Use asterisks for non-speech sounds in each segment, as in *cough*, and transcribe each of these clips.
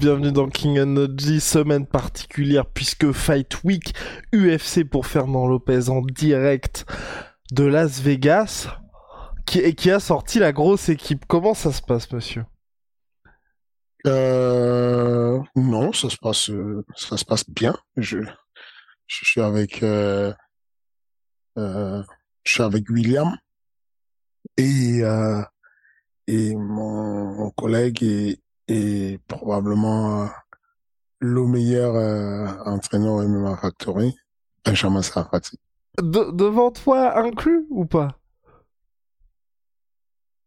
Bienvenue dans King Energy, semaine particulière puisque Fight Week UFC pour Fernand Lopez en direct de Las Vegas qui, qui a sorti la grosse équipe. Comment ça se passe, monsieur? Euh, Non, ça se passe, euh, ça se passe bien. Je, suis avec, euh, je suis avec William et et mon, mon collègue et et probablement euh, le meilleur euh, entraîneur au MMA Factory, Benjamin Sarfati. De- Devant toi inclus ou pas?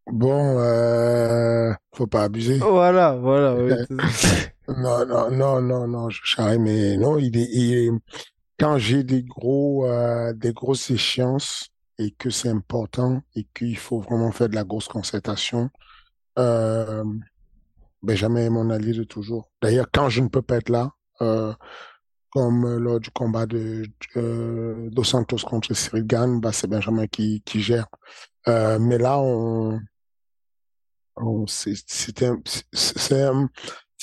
Bon, euh, faut pas abuser. Voilà, voilà. oui. *laughs* Non, non, non, non, non, je charrie, mais non, il est, il est- quand j'ai des gros, euh, des grosses échéances et que c'est important et qu'il faut vraiment faire de la grosse concertation, euh, Benjamin est mon allié de toujours. D'ailleurs, quand je ne peux pas être là, euh, comme lors du combat de euh, Dos Santos contre Cyril Gann, bah, c'est Benjamin qui, qui gère. Euh, mais là, on, on c'est un, c'est- c'est un,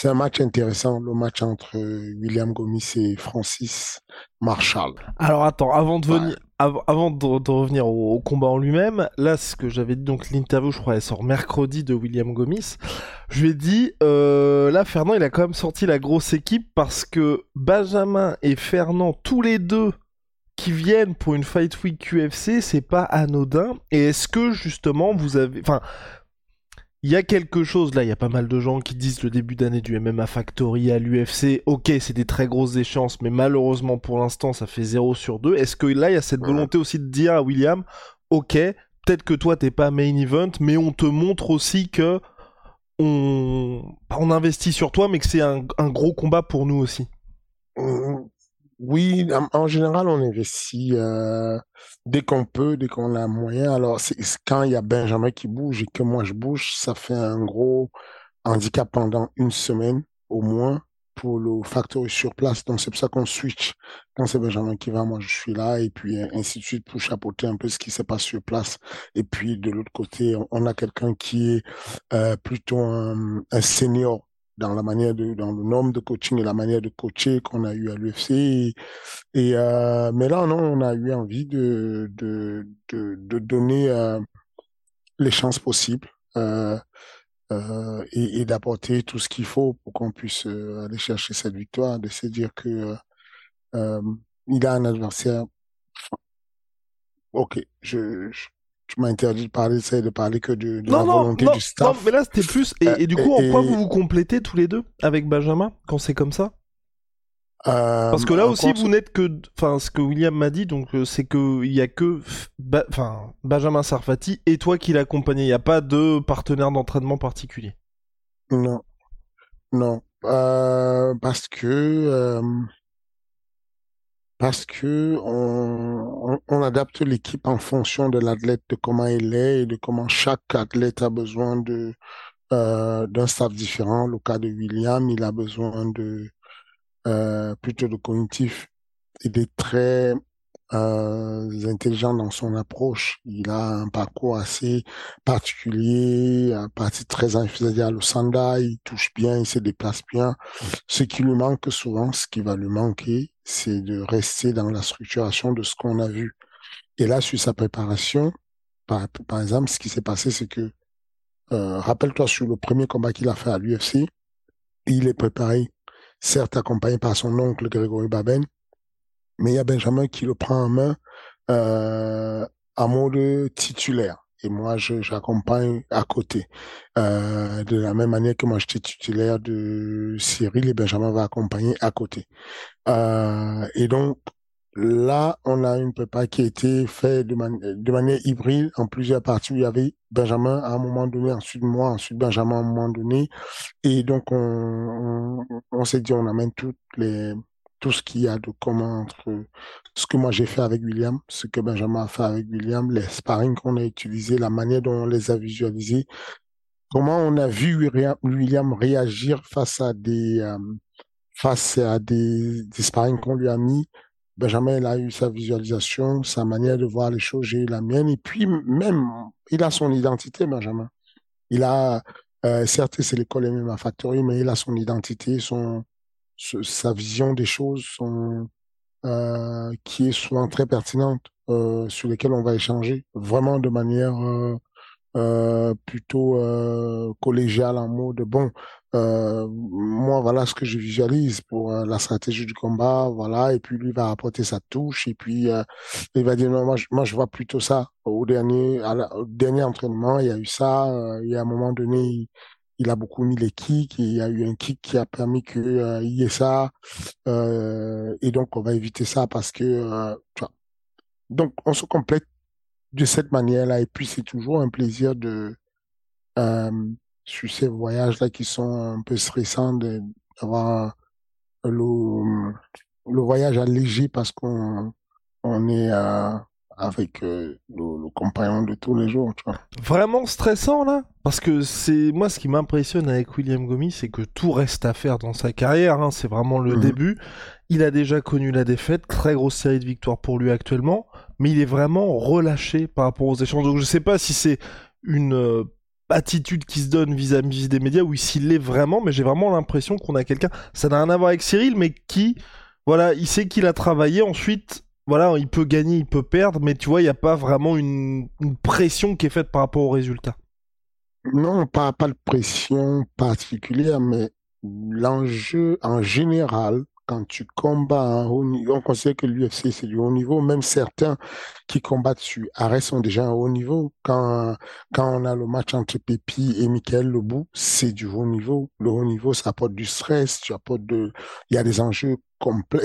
un match intéressant, le match entre William Gomis et Francis Marshall. Alors attends, avant de venir, avant de, revenir au, au combat en lui-même, là ce que j'avais dit, donc l'interview, je crois, elle sort mercredi de William Gomis. Je lui ai dit, euh, là Fernand, il a quand même sorti la grosse équipe parce que Benjamin et Fernand, tous les deux, qui viennent pour une Fight Week UFC, c'est pas anodin. Et est-ce que justement vous avez, enfin, il y a quelque chose là, il y a pas mal de gens qui disent le début d'année du MMA Factory à l'UFC, ok c'est des très grosses échéances, mais malheureusement pour l'instant ça fait 0 sur 2. Est-ce que là il y a cette volonté aussi de dire à William, ok, peut-être que toi t'es pas main event, mais on te montre aussi que on, investit sur toi, mais que c'est un, un gros combat pour nous aussi. Oui, en, général, on investit euh, dès qu'on peut, dès qu'on a moyen. Alors, c'est quand il y a Benjamin qui bouge et que moi je bouge, ça fait un gros handicap pendant une semaine au moins pour le factory sur place. Donc, c'est pour ça qu'on switch. Quand c'est Benjamin qui va, moi je suis là et puis euh, ainsi de suite pour chapeauter un peu ce qui se passe sur place. Et puis de l'autre côté, on a quelqu'un qui est euh, plutôt un, un senior dans la manière de, dans le nombre de coaching et la manière de coacher qu'on a eu à l'UFC. Et, euh, mais là, non, on a eu envie de, de, de, de donner euh, les chances possibles euh, et, d'apporter tout ce qu'il faut pour qu'on puisse aller chercher cette victoire, de se dire que il a un adversaire. Ok, je tu m'as interdit de parler, c'est de parler que de, de la non, volonté non, du staff. non, mais là c'était plus. Et, Euh, et du coup, en quoi vous vous complétez tous les deux avec Benjamin quand c'est comme ça? Euh, Parce que là aussi, vous n'êtes que, enfin, ce que William m'a dit, donc euh, c'est que il y a que, f- Ba- enfin, Benjamin Sarfati et toi qui l'accompagnez. Il n'y a pas de partenaire d'entraînement particulier. Non, non, euh, parce que euh, parce que on, adapte l'équipe en fonction de l'athlète, de comment il est et de comment chaque athlète a besoin de euh, d'un staff différent. Le cas de William, il a besoin de euh, plutôt de cognitif. Il est très euh, intelligent dans son approche. Il a un parcours assez particulier, un parti très c'est-à-dire le sanda, il touche bien, il se déplace bien. Ce qui lui manque souvent, ce qui va lui manquer, c'est de rester dans la structuration de ce qu'on a vu. Et là, sur sa préparation, par, exemple, ce qui s'est passé, c'est que, euh, rappelle-toi, sur le premier combat qu'il a fait à l'UFC, il est préparé, certes accompagné par son oncle Grégory Baben, mais il y a Benjamin qui le prend en main euh, en mode titulaire. Et moi, j'accompagne à côté. Euh, de la même manière que moi, j'étais titulaire de Cyril et Benjamin va accompagner à côté. Euh, et donc, là, on a une prépa qui a été faite de, de manière hybride en plusieurs parties. Il y avait Benjamin à un moment donné, ensuite moi, ensuite Benjamin à un moment donné. Et donc, on, on, on s'est dit, on amène toutes les tout ce qu'il y a de commun entre ce que moi j'ai fait avec William, ce que Benjamin a fait avec William, les sparring qu'on a utilisés, la manière dont on les a visualisés, comment on a vu William réagir face à des euh, face à des, sparring qu'on lui a mis. Benjamin, il a eu sa visualisation, sa manière de voir les choses, j'ai eu la mienne. Et puis même, il a son identité, Benjamin. Il a, euh, certes, c'est l'école MMA Factory, mais il a son identité, son, sa vision des choses euh, qui est souvent très pertinente, euh, sur lesquelles on va échanger vraiment de manière euh, plutôt collégiale en mode bon, euh, moi voilà ce que je visualise pour la stratégie du combat, voilà, et puis lui va apporter sa touche, et puis il va dire non, moi je, vois plutôt ça. Au dernier, dernier entraînement, il y a eu ça, il y a un moment donné, il a beaucoup mis les kicks il y a eu un kick qui a permis qu'il euh, y ait ça. Euh, et donc, on va éviter ça parce que, euh, tu vois. Donc, on se complète de cette manière-là. Et puis, c'est toujours un plaisir de, sur ces voyages-là qui sont un peu stressants, d'avoir le, le voyage allégé parce qu'on on est avec euh, le, compagnon de tous les jours, tu vois. Vraiment stressant là? Parce que c'est moi ce qui m'impressionne avec William Gomis, c'est que tout reste à faire dans sa carrière, hein. c'est vraiment le mhm. début. Il a déjà connu la défaite, très grosse série de victoires pour lui actuellement, mais il est vraiment relâché par rapport aux échanges. Donc je sais pas si c'est une euh, attitude qui se donne vis-à-vis des médias ou s'il l'est vraiment, mais j'ai vraiment l'impression qu'on a quelqu'un, ça n'a rien à voir avec Cyril, mais qui, voilà, il sait qu'il a travaillé ensuite voilà, il peut gagner, il peut perdre, mais tu vois, il n'y a pas vraiment une, pression qui est faite par rapport au résultat. Non, pas, pas de pression particulière, mais l'enjeu en général, quand tu combats à haut niveau, on considère que l'UFC c'est du haut niveau, même certains qui combattent sur arrêt sont déjà à haut niveau. Quand, quand on a le match entre Pépi et Michael Lebou, c'est du haut niveau. Le haut niveau, ça apporte du stress, tu apportes de, il y a des enjeux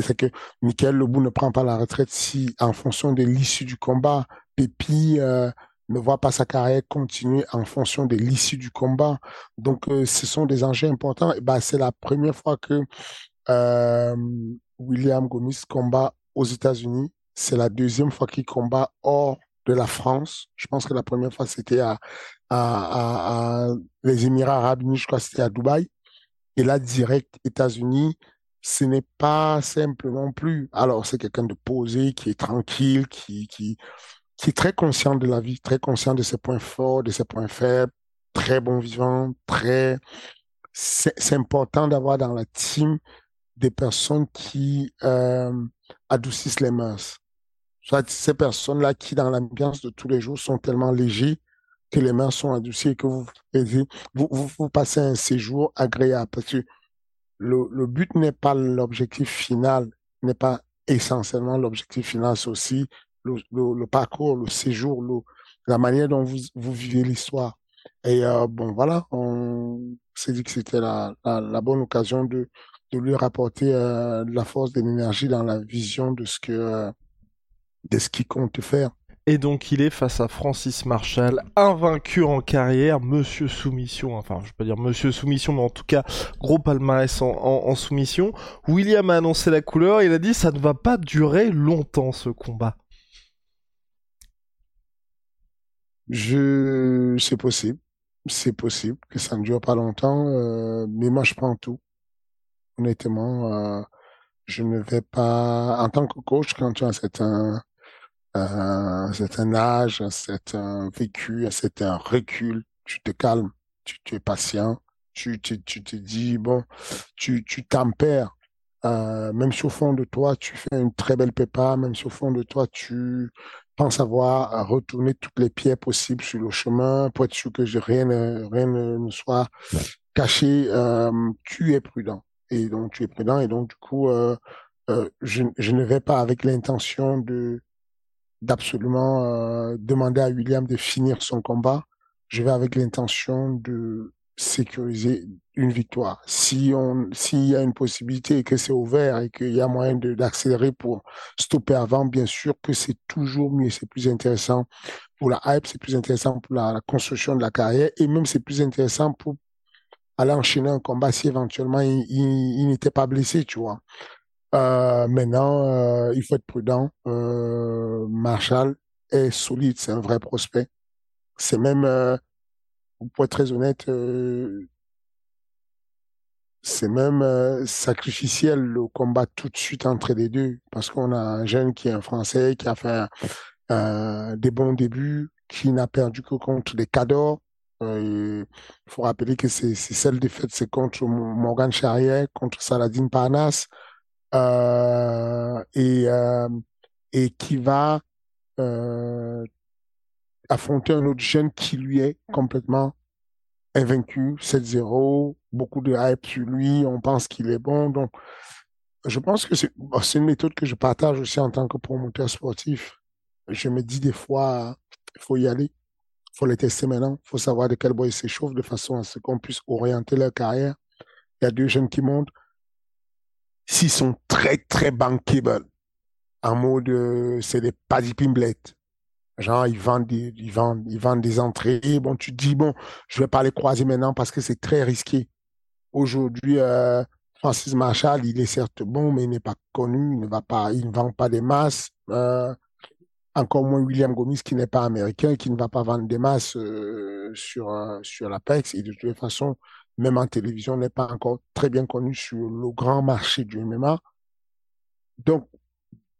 C'est que Michael Lebou ne prend pas la retraite si, en fonction de l'issue du combat, Pépi, euh, ne voit pas sa carrière continuer en fonction de l'issue du combat. Donc, euh, ce sont des enjeux importants. Et bah, c'est la première fois que euh, William Gomis combat aux États-Unis. C'est la deuxième fois qu'il combat hors de la France. Je pense que la première fois, c'était à, à, à, les Émirats arabes unis, je crois c'était à Dubaï. Et là, direct États-Unis, ce n'est pas simple non plus. Alors, c'est quelqu'un de posé, qui est tranquille, qui, qui, qui est très conscient de la vie, très conscient de ses points forts, de ses points faibles, très bon vivant, très... C'est important d'avoir dans la team des personnes qui euh, adoucissent les mœurs. Soit ces personnes-là qui, dans l'ambiance de tous les jours, sont tellement légers que les mœurs sont adoucies et que vous, vous, vous passez un séjour agréable. Parce que le, le but n'est pas l'objectif final, n'est pas essentiellement l'objectif final, c'est aussi le, le, parcours, le séjour, le, la manière dont vous, vous vivez l'histoire. Et euh, bon, voilà, on s'est dit que c'était la, la, la, bonne occasion de, de lui rapporter euh, de la force, de l'énergie dans la vision de ce que euh, de ce qu'il compte faire. Et donc il est face à Francis Marshall, invaincu en carrière, Monsieur Soumission, enfin je pas dire Monsieur Soumission, mais en tout cas gros palmarès en soumission. William a annoncé la couleur, il a dit ça ne va pas durer longtemps ce combat. Je, c'est possible, c'est possible que ça ne dure pas longtemps, euh, mais moi je prends tout honnêtement, euh, je ne vais pas, en tant que coach, quand tu as un certain, euh, certain âge, un certain vécu, un certain recul, tu te calmes, tu, tu es patient, tu, tu, tu te dis, bon, tu, tu tempères. Euh, même si au fond de toi, tu fais une très belle prépa, même si au fond de toi, tu penses avoir retourner toutes les pierres possibles sur le chemin pour être sûr que rien, rien ne soit caché, euh, tu es prudent. Et donc tu es prudent. Et donc du coup euh, euh, je, je, ne vais pas avec l'intention de d'absolument demander à William de finir son combat. Je vais avec l'intention de sécuriser une victoire. Si on, s'il y a une possibilité et que c'est ouvert et qu'il y a moyen d'accélérer pour stopper avant, bien sûr que c'est toujours mieux, c'est plus intéressant pour la hype, c'est plus intéressant pour la, construction de la carrière et même c'est plus intéressant pour aller enchaîner un combat si éventuellement il, n'était pas blessé, tu vois. Euh, maintenant, euh, il faut être prudent. Euh, Marshall est solide, c'est un vrai prospect. C'est même pour être très honnête, c'est même sacrificiel le combat tout de suite entre les deux, parce qu'on a un jeune qui est un Français, qui a fait des bons débuts, qui n'a perdu que contre les Cadors. Il faut rappeler que c'est celle défaite, c'est contre Morgan Charrier, contre Saladin Parnas, et, et qui va affronter un autre jeune qui lui est complètement invaincu, 7-0, beaucoup de hype sur lui, on pense qu'il est bon. Donc, je pense que c'est une méthode que je partage aussi en tant que promoteur sportif. Je me dis des fois, il faut y aller, il faut les tester maintenant, il faut savoir de quel bois ils s'échauffent de façon à ce qu'on puisse orienter leur carrière. Il y a deux jeunes qui montent. S'ils sont très, très bankable, en mode, euh, c'est des paddy pimblettes, Genre, ils vendent des, ils vendent, ils vendent des entrées. Bon, tu te dis, bon, je vais pas les croiser maintenant parce que c'est très risqué. Aujourd'hui, euh, Francis Marshall, il est certes bon, mais il n'est pas connu, il ne va pas, il ne vend pas des masses. Euh, encore moins William Gomis qui n'est pas américain, qui ne va pas vendre des masses sur sur l'Apex. Et de toute façon, même en télévision, n'est pas encore très bien connu sur le grand marché du MMA. Donc,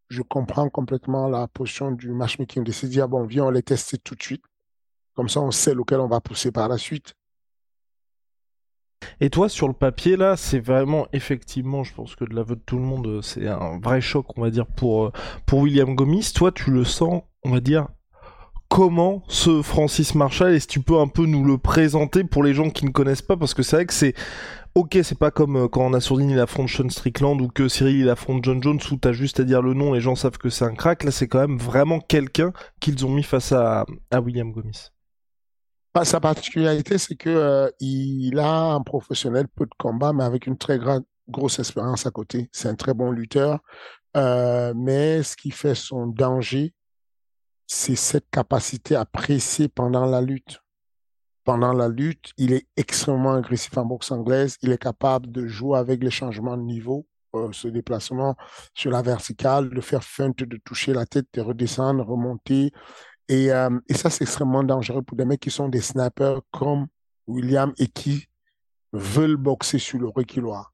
je comprends complètement la position du matchmaking de se dire, bon, viens, on les tester tout de suite. Comme ça, on sait lequel on va pousser par la suite. Et toi, sur le papier, là, c'est vraiment, effectivement, je pense que de l'aveu de tout le monde, c'est un vrai choc, on va dire, pour, pour William Gomis. Toi, tu le sens, on va dire, comment ce Francis Marshall, est-ce que tu peux un peu nous le présenter pour les gens qui ne connaissent pas, parce que c'est vrai que c'est ok, c'est pas comme euh, quand on a il affronte Sean Strickland ou que Cyril il affronte John Jones où t'as juste à dire le nom, les gens savent que c'est un crack. Là, c'est quand même vraiment quelqu'un qu'ils ont mis face à, William Gomis. Sa particularité, c'est que euh, il a un professionnel peu de combat, mais avec une très grosse expérience à côté. C'est un très bon lutteur, euh, mais ce qui fait son danger, c'est cette capacité à presser pendant la lutte pendant la lutte. Il est extrêmement agressif en boxe anglaise. Il est capable de jouer avec les changements de niveau, euh, ce déplacement sur la verticale, de faire feinte, de toucher la tête, de redescendre, remonter. Et, euh, et ça, c'est extrêmement dangereux pour des mecs qui sont des snipers comme William et qui veulent boxer sur le reculoir.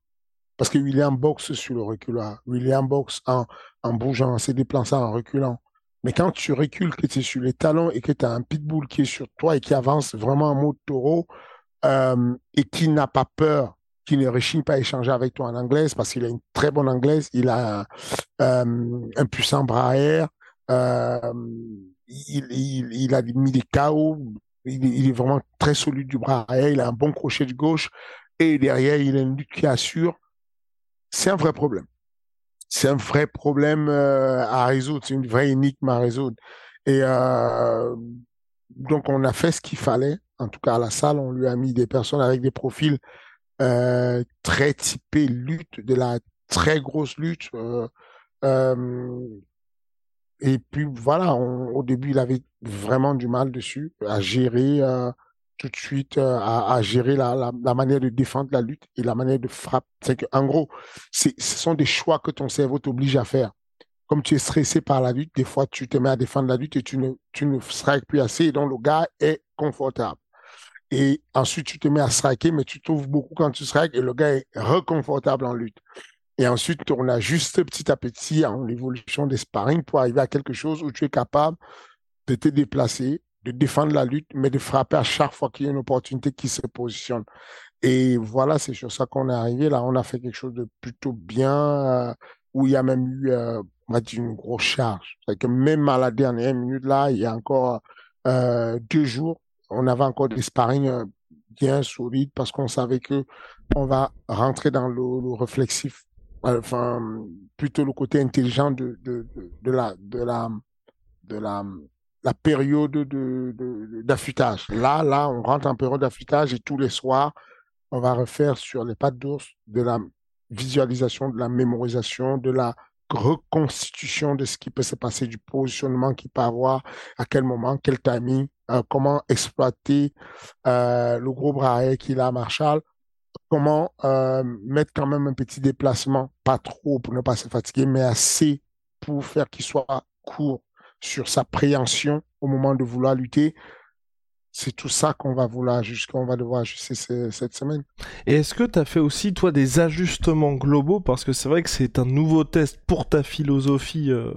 Parce que William boxe sur le reculoir. William boxe en, en bougeant, en se déplaçant, en reculant. Mais quand tu recules, que tu es sur les talons et que tu as un pitbull qui est sur toi et qui avance vraiment en mode taureau euh, et qui n'a pas peur, qui ne réussit pas à échanger avec toi en anglaise parce qu'il a une très bonne anglaise, il a euh, un puissant bras air, euh, il, a mis des KO, il, il, est vraiment très solide du bras air, il a un bon crochet de gauche et derrière il a une lutte qui assure. C'est un vrai problème c'est un vrai problème euh, à résoudre, c'est une vraie énigme à résoudre. Et euh, donc, on a fait ce qu'il fallait. En tout cas, à la salle, on lui a mis des personnes avec des profils euh, très typés lutte, de la très grosse lutte. et puis, voilà, au début, il avait vraiment du mal dessus à gérer tout de suite euh, à, gérer la, manière de défendre la lutte et la manière de frapper. C'est que, en gros, ce sont des choix que ton cerveau t'oblige à faire. Comme tu es stressé par la lutte, des fois, tu te mets à défendre la lutte et tu ne, tu ne strikes plus assez, et donc le gars est confortable. Et ensuite, tu te mets à striker, mais tu trouves beaucoup quand tu strikes et le gars est reconfortable en lutte. Et ensuite, on ajuste petit à petit en évolution des sparring pour arriver à quelque chose où tu es capable de te déplacer, de défendre la lutte, mais de frapper à chaque fois qu'il y a une opportunité qui se positionne. Et voilà, c'est sur ça qu'on est arrivé. Là, on a fait quelque chose de plutôt bien, euh, où il y a même eu, euh, une grosse charge. C'est que même à la dernière minute, là, il y a encore euh, deux jours, on avait encore des sparring euh, bien solides parce qu'on savait que on va rentrer dans le, le réflexif, enfin, plutôt le côté intelligent de, de la, de la de la, la période de, d'affûtage. Là, là, on rentre en période d'affûtage et tous les soirs, on va refaire sur les pattes d'ours de la visualisation, de la mémorisation, de la reconstitution de ce qui peut se passer, du positionnement qu'il peut avoir, à quel moment, quel timing, euh, comment exploiter euh, le gros bras qu'il a Marshall, comment euh, mettre quand même un petit déplacement, pas trop pour ne pas se fatiguer, mais assez pour faire qu'il soit court sur sa préhension au moment de vouloir lutter c'est tout ça qu'on va vouloir qu'on va devoir ajuster cette semaine. Et est-ce que tu as fait aussi toi des ajustements globaux? Parce que c'est vrai que c'est un nouveau test pour ta philosophie euh,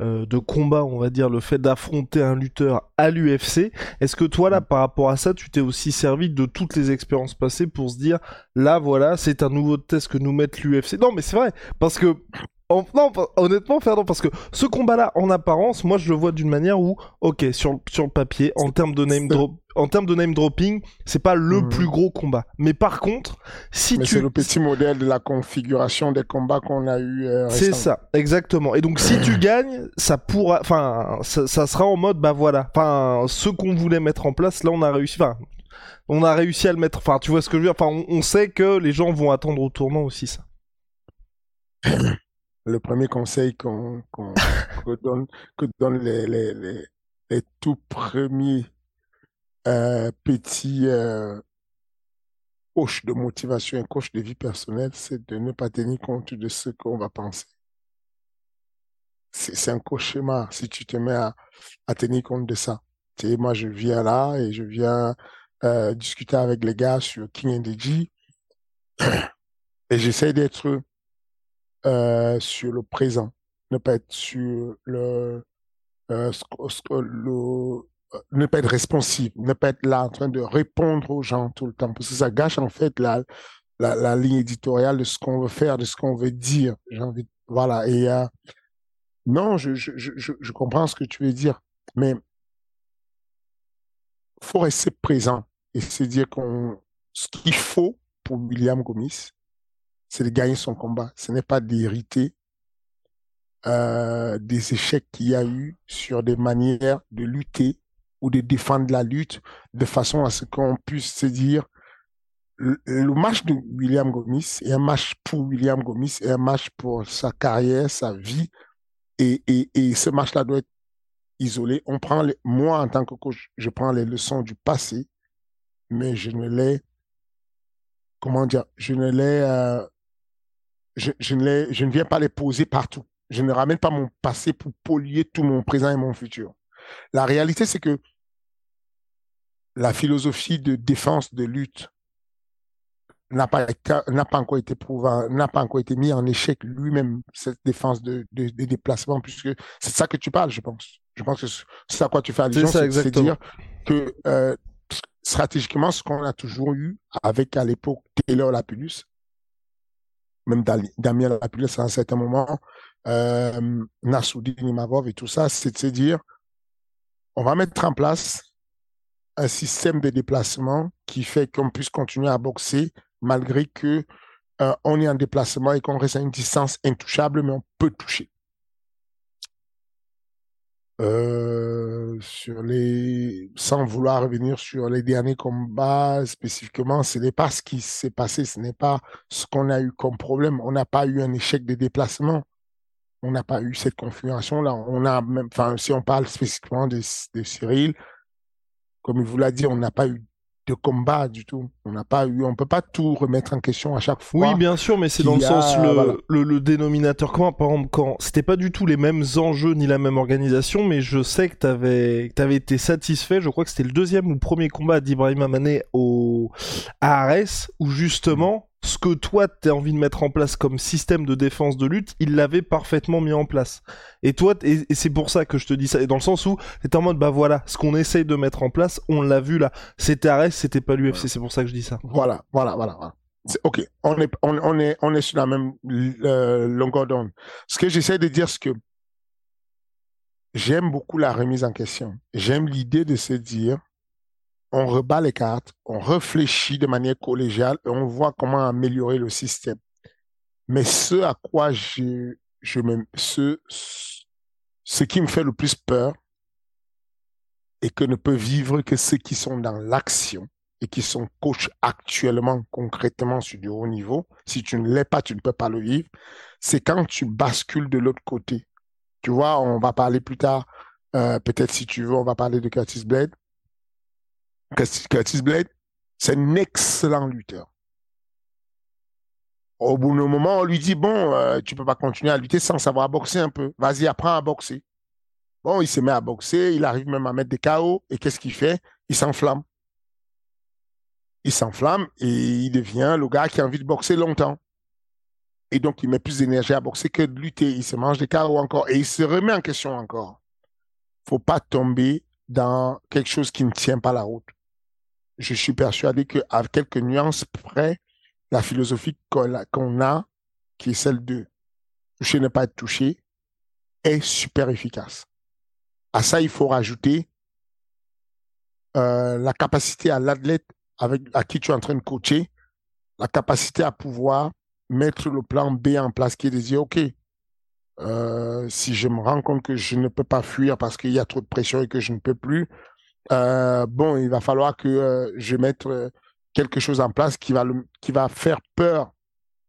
euh, de combat, on va dire le fait d'affronter un lutteur à l'UFC. Est-ce que toi là par rapport à ça, tu t'es aussi servi de toutes les expériences passées pour se dire là voilà, c'est un nouveau test que nous met l'UFC. Non mais c'est vrai parce que non, honnêtement, Ferdinand, parce que ce combat-là, en apparence, moi je le vois d'une manière où, ok, sur, sur le papier, en termes de name drop, en termes de name dropping, c'est pas le mhm. plus gros combat. Mais par contre, si Mais tu. C'est le petit modèle de la configuration des combats qu'on a eu. Euh, c'est ça, exactement. Et donc, si tu *clears throat* gagnes, ça pourra. Enfin, ça, sera en mode, bah voilà. Enfin, ce qu'on voulait mettre en place, là, on a réussi. Enfin, on a réussi à le mettre. Enfin, tu vois ce que je veux dire? Enfin, on, on sait que les gens vont attendre au tournant aussi ça. *clears throat* le premier conseil qu'on que donne les, les, tout premiers euh, petits euh, coachs de motivation et coachs de vie personnelle, c'est de ne pas tenir compte de ce qu'on va penser. C'est un cauchemar si tu te mets à, tenir compte de ça. Tu sais, moi, je viens là et je viens euh, discuter avec les gars sur King and *coughs* et j'essaie d'être euh, sur le présent, ne pas être sur le, euh, euh, ne pas être responsif, ne pas être là en train de répondre aux gens tout le temps, parce que ça gâche en fait la, la, ligne éditoriale de ce qu'on veut faire, de ce qu'on veut dire. J'ai envie, voilà. Et non, je, je, je, je comprends ce que tu veux dire, mais faut rester présent et se dire qu'on ce qu'il faut pour William Gomis, c'est de gagner son combat. Ce n'est pas d'hériter euh, des échecs qu'il y a eu sur des manières de lutter ou de défendre la lutte de façon à ce qu'on puisse se dire le, match de William Gomis est un match pour William Gomis et un match pour sa carrière, sa vie. Et, et, ce match-là doit être isolé. On prend moi, en tant que coach, je prends les leçons du passé, mais je ne les, comment dire, je ne les, euh, je, je, ne je ne viens pas les poser partout. Je ne ramène pas mon passé pour polluer tout mon présent et mon futur. La réalité, c'est que la philosophie de défense, de lutte, n'a pas, n'a pas encore été prouvé, n'a pas encore été mis en échec lui-même, cette défense de, de, de, déplacement, puisque c'est ça que tu parles, je pense. Je pense que c'est à quoi tu fais allusion, c'est dire que euh, stratégiquement, ce qu'on a toujours eu avec à l'époque Taylor Lapulus, même Damien Lapulus à un certain moment, euh, Nassoudine Imavov et tout ça, c'est de se dire, on va mettre en place un système de déplacement qui fait qu'on puisse continuer à boxer malgré que euh, on est en déplacement et qu'on reste à une distance intouchable, mais on peut toucher. Euh, sur les, sans vouloir revenir sur les derniers combats spécifiquement, ce n'est pas ce qui s'est passé, ce n'est pas ce qu'on a eu comme problème. On n'a pas eu un échec de déplacement. On n'a pas eu cette configuration-là. On a même, enfin, si on parle spécifiquement de, de Cyril, comme il vous l'a dit, on n'a pas eu de combat du tout. On n'a pas eu, on peut pas tout remettre en question à chaque fois. Oui, bien sûr, mais c'est dans le sens le, le, dénominateur commun. Par exemple, quand c'était pas du tout les mêmes enjeux ni la même organisation, mais je sais que t'avais, que t'avais été satisfait. Je crois que c'était le deuxième ou premier combat d'Ibrahim Amané au à Ares, où justement ce que toi tu as envie de mettre en place comme système de défense de lutte, il l'avait parfaitement mis en place. Et toi, et, c'est pour ça que je te dis ça, et dans le sens où t'es en mode bah voilà, ce qu'on essaye de mettre en place, on l'a vu là. C'était Ares, c'était pas l'UFC, c'est pour ça que je dis ça. Voilà, voilà, voilà. voilà. Ok, on est, on, est, on est sur la même euh, longueur d'onde. Ce que j'essaie de dire, c'est que j'aime beaucoup la remise en question. J'aime l'idée de se dire, on rebat les cartes, on réfléchit de manière collégiale et on voit comment améliorer le système. Mais ce à quoi je, je me, ce, ce qui me fait le plus peur, et que ne peut vivre que ceux qui sont dans l'action et qui sont coachs actuellement, concrètement sur du haut niveau. Si tu ne l'es pas, tu ne peux pas le vivre. C'est quand tu bascules de l'autre côté. Tu vois, on va parler plus tard, euh, peut-être si tu veux, on va parler de Curtis Blade. Curtis Blade, c'est un excellent lutteur. Au bout d'un moment, on lui dit, bon, euh, tu peux pas continuer à lutter sans savoir boxer un peu. Vas-y, apprends à boxer. Bon, il se met à boxer, il arrive même à mettre des KO. Et qu'est-ce qu'il fait? Il s'enflamme. Il s'enflamme et il devient le gars qui a envie de boxer longtemps. Et donc, il met plus d'énergie à boxer que de lutter. Il se mange des KO encore. Et il se remet en question encore. faut pas tomber dans quelque chose qui ne tient pas la route. Je suis persuadé qu'à quelques nuances près, la philosophie qu'on a, qui est celle de toucher ne pas être touché, est super efficace. À ça, il faut rajouter euh, la capacité à l'athlète avec à qui tu es en train de coacher, la capacité à pouvoir mettre le plan B en place qui est de dire, OK, euh, si je me rends compte que je ne peux pas fuir parce qu'il y a trop de pression et que je ne peux plus, euh, bon, il va falloir que je mette quelque chose en place qui va, qui va faire peur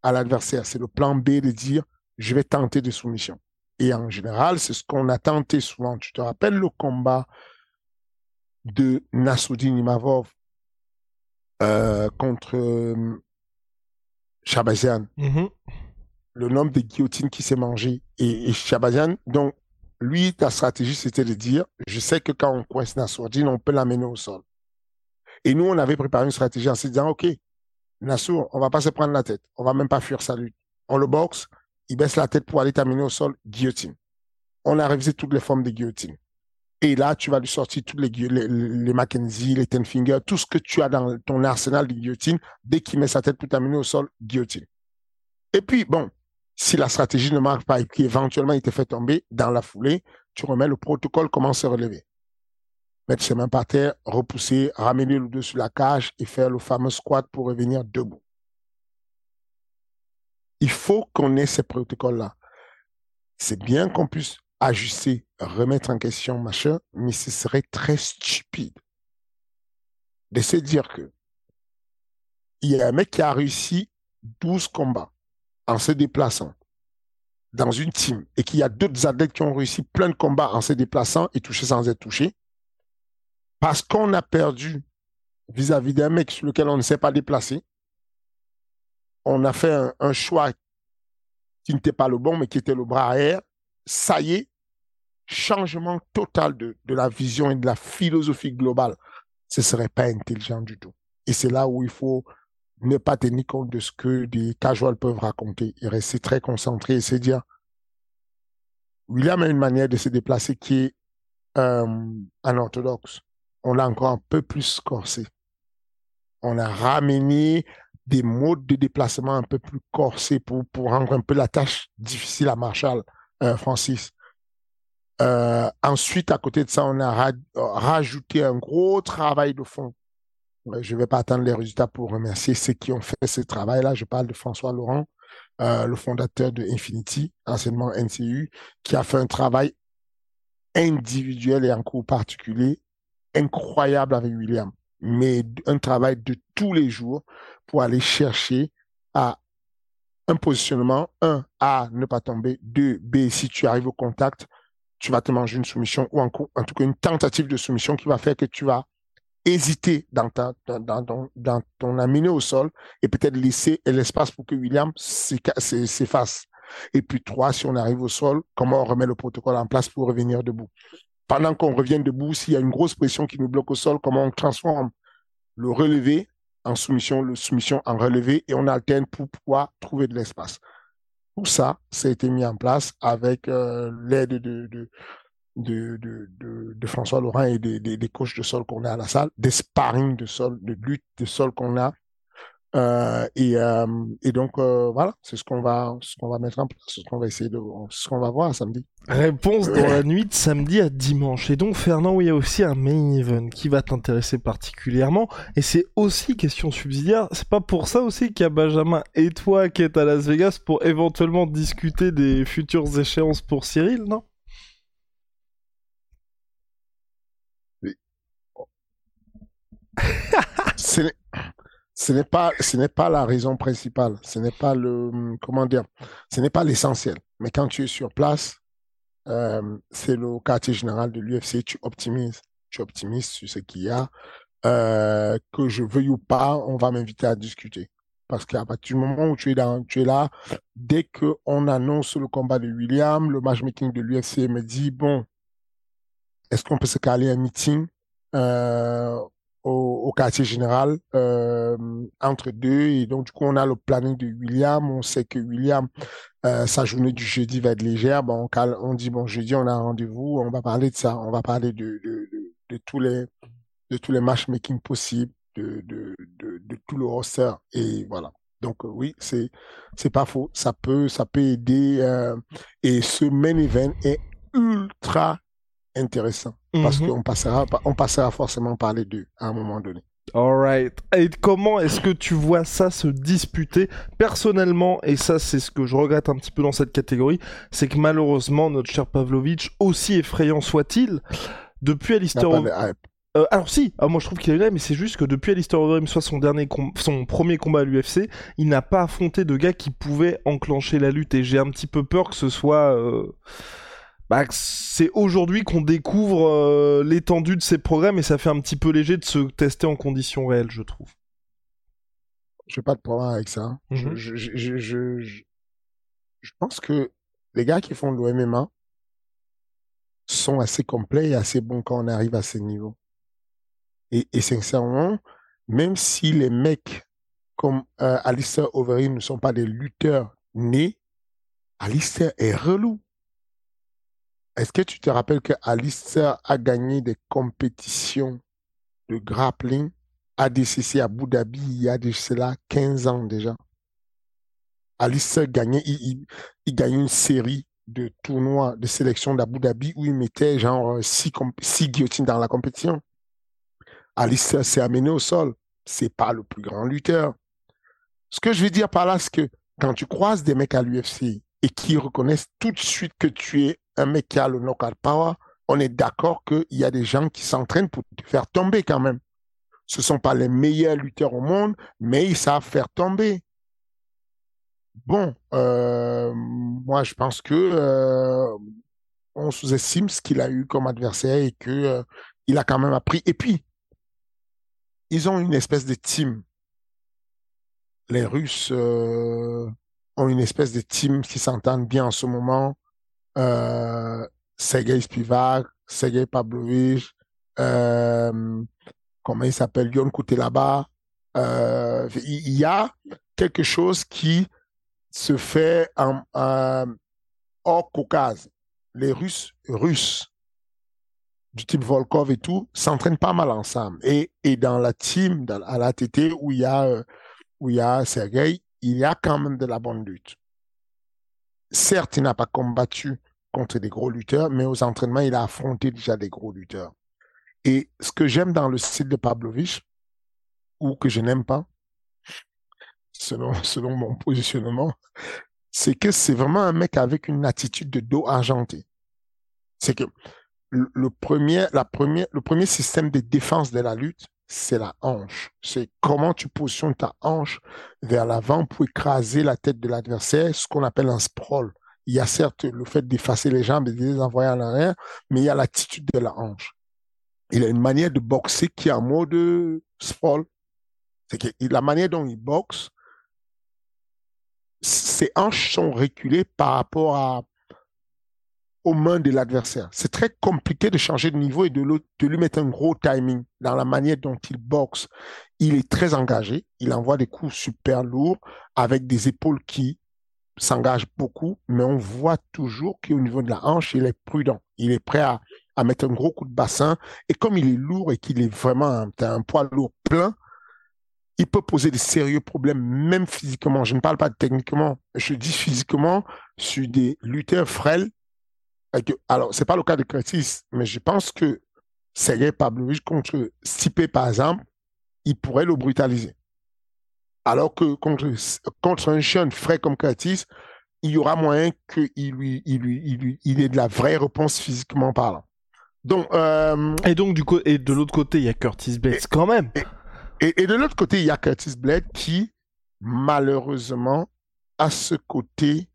à l'adversaire. C'est le plan B de dire, je vais tenter de soumission. Et en général, c'est ce qu'on a tenté souvent. Tu te rappelles le combat de Nassoudine Imavov euh, contre euh, Shabazian? Mm-hmm. Le nombre de guillotines qui s'est mangé. Et, et Shabazian, donc, lui, ta stratégie, c'était de dire, je sais que quand on coince Nassoudine, on peut l'amener au sol. Et nous, on avait préparé une stratégie en se disant, OK, Nassour, on va pas se prendre la tête. On va même pas fuir sa lutte. On le boxe, il baisse la tête pour aller terminer au sol, guillotine. On a révisé toutes les formes de guillotine. Et là, tu vas lui sortir toutes les, les, les Mackenzie, les Ten Finger, tout ce que tu as dans ton arsenal de guillotine. Dès qu'il met sa tête pour terminer au sol, guillotine. Et puis, bon, si la stratégie ne marche pas et qu'éventuellement il te fait tomber dans la foulée, tu remets le protocole, comment se relever? Mettre ses mains par terre, repousser, ramener le dos sur la cage et faire le fameux squat pour revenir debout. Il faut qu'on ait ces protocoles-là. C'est bien qu'on puisse ajuster, remettre en question, machin, mais ce serait très stupide de se dire que il y a un mec qui a réussi 12 combats en se déplaçant dans une team et qu'il y a d'autres athlètes qui ont réussi plein de combats en se déplaçant et touchés sans être touchés parce qu'on a perdu vis-à-vis d'un mec sur lequel on ne s'est pas déplacé. On a fait un, choix qui n'était pas le bon, mais qui était le bras arrière. Ça y est, changement total de, la vision et de la philosophie globale. Ce serait pas intelligent du tout. Et c'est là où il faut ne pas tenir compte de ce que des casuals peuvent raconter et rester très concentré et se dire, William a une manière de se déplacer qui est euh, orthodoxe on l'a encore un peu plus corsé. On a ramené des modes de déplacement un peu plus corsés pour, pour rendre un peu la tâche difficile à Marshall, euh, Francis. Euh, ensuite, à côté de ça, on a rajouté un gros travail de fond. Je ne vais pas attendre les résultats pour remercier ceux qui ont fait ce travail-là. Je parle de François Laurent, euh, le fondateur de Infinity, anciennement NCU, qui a fait un travail individuel et en cours particulier incroyable avec William, mais un travail de tous les jours pour aller chercher à un positionnement, un, à ne pas tomber, deux, B, si tu arrives au contact, tu vas te manger une soumission ou en, en tout cas une tentative de soumission qui va faire que tu vas hésiter dans, ton amener au sol et peut-être laisser l'espace pour que William s'efface. Et puis trois, si on arrive au sol, comment on remet le protocole en place pour revenir debout? Pendant qu'on revient debout, s'il y a une grosse pression qui nous bloque au sol, comment on transforme le relevé en soumission, le soumission en relevé, et on alterne pour pouvoir trouver de l'espace? Tout ça, ça a été mis en place avec euh, l'aide de, de, de, de, de, François Laurent et des, des, des coachs de sol qu'on a à la salle, des sparring de sol, de lutte de sol qu'on a euh, et, euh, et, donc euh, voilà, c'est ce qu'on va, ce qu'on va mettre en place, ce qu'on va essayer de, ce qu'on va voir samedi. Réponse dans la nuit de samedi à dimanche. Et donc Fernand, il y a aussi un main event qui va t'intéresser particulièrement, et c'est aussi question subsidiaire. C'est pas pour ça aussi qu'il y a Benjamin et toi qui êtes à Las Vegas pour éventuellement discuter des futures échéances pour Cyril, non? Ce n'est pas, ce n'est pas la raison principale. Ce n'est pas le, comment dire, ce n'est pas l'essentiel. Mais quand tu es sur place, euh, c'est le quartier général de l'UFC, tu optimises, tu optimises sur ce qu'il y a. Euh, que je veuille ou pas, on va m'inviter à discuter. Parce qu'à partir du moment où tu es, dans, tu es là, dès qu'on annonce le combat de William, le matchmaking de l'UFC me dit, bon, est-ce qu'on peut se caler un meeting? Euh, au, quartier général euh, entre deux. Et donc, du coup, on a le planning de William. On sait que William, euh, sa journée du jeudi va être légère. Bon, on, on dit, bon, jeudi, on a rendez-vous. On va parler de ça. On va parler de, de, de, tous les de tous les matchmaking possibles, de, de, de, tout le roster. Et voilà. Donc oui, c'est c'est pas faux. Ça peut ça peut aider. et ce main event est ultra intéressant parce mhm. qu'on passera, on passera forcément par les deux à un moment donné. Alright. Et comment est-ce que tu vois ça se disputer Personnellement, et ça c'est ce que je regrette un petit peu dans cette catégorie, c'est que malheureusement notre cher Pavlovich, aussi effrayant soit-il, depuis Alistair euh, alors si, ah, moi je trouve qu'il est là, mais c'est juste que depuis Alistair Overeem soit son dernier son premier combat à l'UFC, il n'a pas affronté de gars qui pouvaient enclencher la lutte et j'ai un petit peu peur que ce soit euh bah, c'est aujourd'hui qu'on découvre euh, l'étendue de ces programmes et ça fait un petit peu léger de se tester en conditions réelles, je trouve. Je n'ai pas de problème avec ça. Mhm. je, je, je, je, pense que les gars qui font le MMA sont assez complets et assez bons quand on arrive à ce niveau. Et, et sincèrement, même si les mecs comme euh, Alistair Overeem ne sont pas des lutteurs nés, Alistair est relou. Est-ce que tu te rappelles que Alistair a gagné des compétitions de grappling ADCC à Abu Dhabi il y a de cela 15 ans déjà? Alistair gagnait, il, gagnait une série de tournois de sélection d'Abu Dhabi où il mettait genre six, six guillotines dans la compétition. Alistair s'est amené au sol. C'est pas le plus grand lutteur. Ce que je veux dire par là, c'est que quand tu croises des mecs à l'UFC et qui reconnaissent tout de suite que tu es un mec qui a le knockout power, on est d'accord qu'il y a des gens qui s'entraînent pour te faire tomber quand même. Ce ne sont pas les meilleurs lutteurs au monde, mais ils savent faire tomber. Bon, euh, moi je pense que euh, on sous-estime ce qu'il a eu comme adversaire et que euh, il a quand même appris. Et puis, ils ont une espèce de team. Les Russes ont une espèce de team qui s'entendent bien en ce moment euh, Sergei Spivak, Sergei Pavlovich, euh, comment il s'appelle, Yon là-bas. Euh, il y a quelque chose qui se fait en, hors Caucase. Les Russes, Russes, du type Volkov et tout, s'entraînent pas mal ensemble. Et, et dans la team, à l'ATT, où il y a, euh, où il y a Sergei, il y a quand même de la bonne lutte. Certes, il n'a pas combattu contre des gros lutteurs, mais aux entraînements, il a affronté déjà des gros lutteurs. Et ce que j'aime dans le style de Pavlovich, ou que je n'aime pas, selon, *laughs* mon positionnement, c'est que c'est vraiment un mec avec une attitude de dos argenté. C'est que le, premier, la première, le premier système de défense de la lutte, c'est la hanche. C'est comment tu positionnes ta hanche vers l'avant pour écraser la tête de l'adversaire, ce qu'on appelle un sprawl il y a certes le fait d'effacer les jambes et de les envoyer en arrière, mais il y a l'attitude de la hanche. Il a une manière de boxer qui est en mode sprawl. C'est que la manière dont il boxe, ses hanches sont reculées par rapport à, aux mains de l'adversaire. C'est très compliqué de changer de niveau et de, de lui mettre un gros timing dans la manière dont il boxe. Il est très engagé. Il envoie des coups super lourds avec des épaules qui s'engage beaucoup, mais on voit toujours qu'au niveau de la hanche, il est prudent. Il est prêt à, à mettre un gros coup de bassin. Et comme il est lourd et qu'il est vraiment un, poids lourd plein, il peut poser des sérieux problèmes, même physiquement. Je ne parle pas de techniquement, je dis physiquement sur des lutteurs frêles. Alors, c'est pas le cas de Curtis, mais je pense que Sergei Pavlovich contre Stipe, par exemple, il pourrait le brutaliser. Alors que contre, contre un jeune frais comme Curtis, il y aura moyen qu'il lui, il lui, il lui, il ait de la vraie réponse physiquement parlant. Donc, euh, Et donc, du coup, et de l'autre côté, il y a Curtis Blades quand même. et, et de l'autre côté, il y a Curtis Blade qui, malheureusement, a ce côté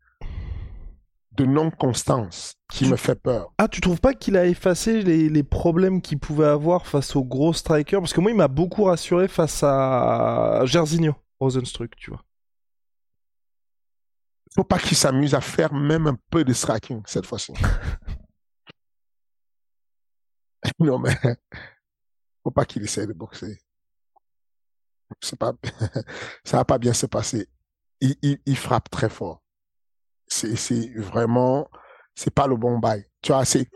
de non-constance qui Tu- me fait peur. Ah, tu trouves pas qu'il a effacé les, les problèmes qu'il pouvait avoir face aux gros strikers Parce que moi, il m'a beaucoup rassuré face à Jairzinho, Rosenstruck, tu vois. faut pas qu'il s'amuse à faire même un peu de striking cette fois-ci. *laughs* non, mais faut pas qu'il essaie de boxer. Pas, *laughs* ça va pas bien se passer. Il, il, il frappe très fort. C'est, c'est vraiment, c'est pas le bon bail. Tu vois, c'est,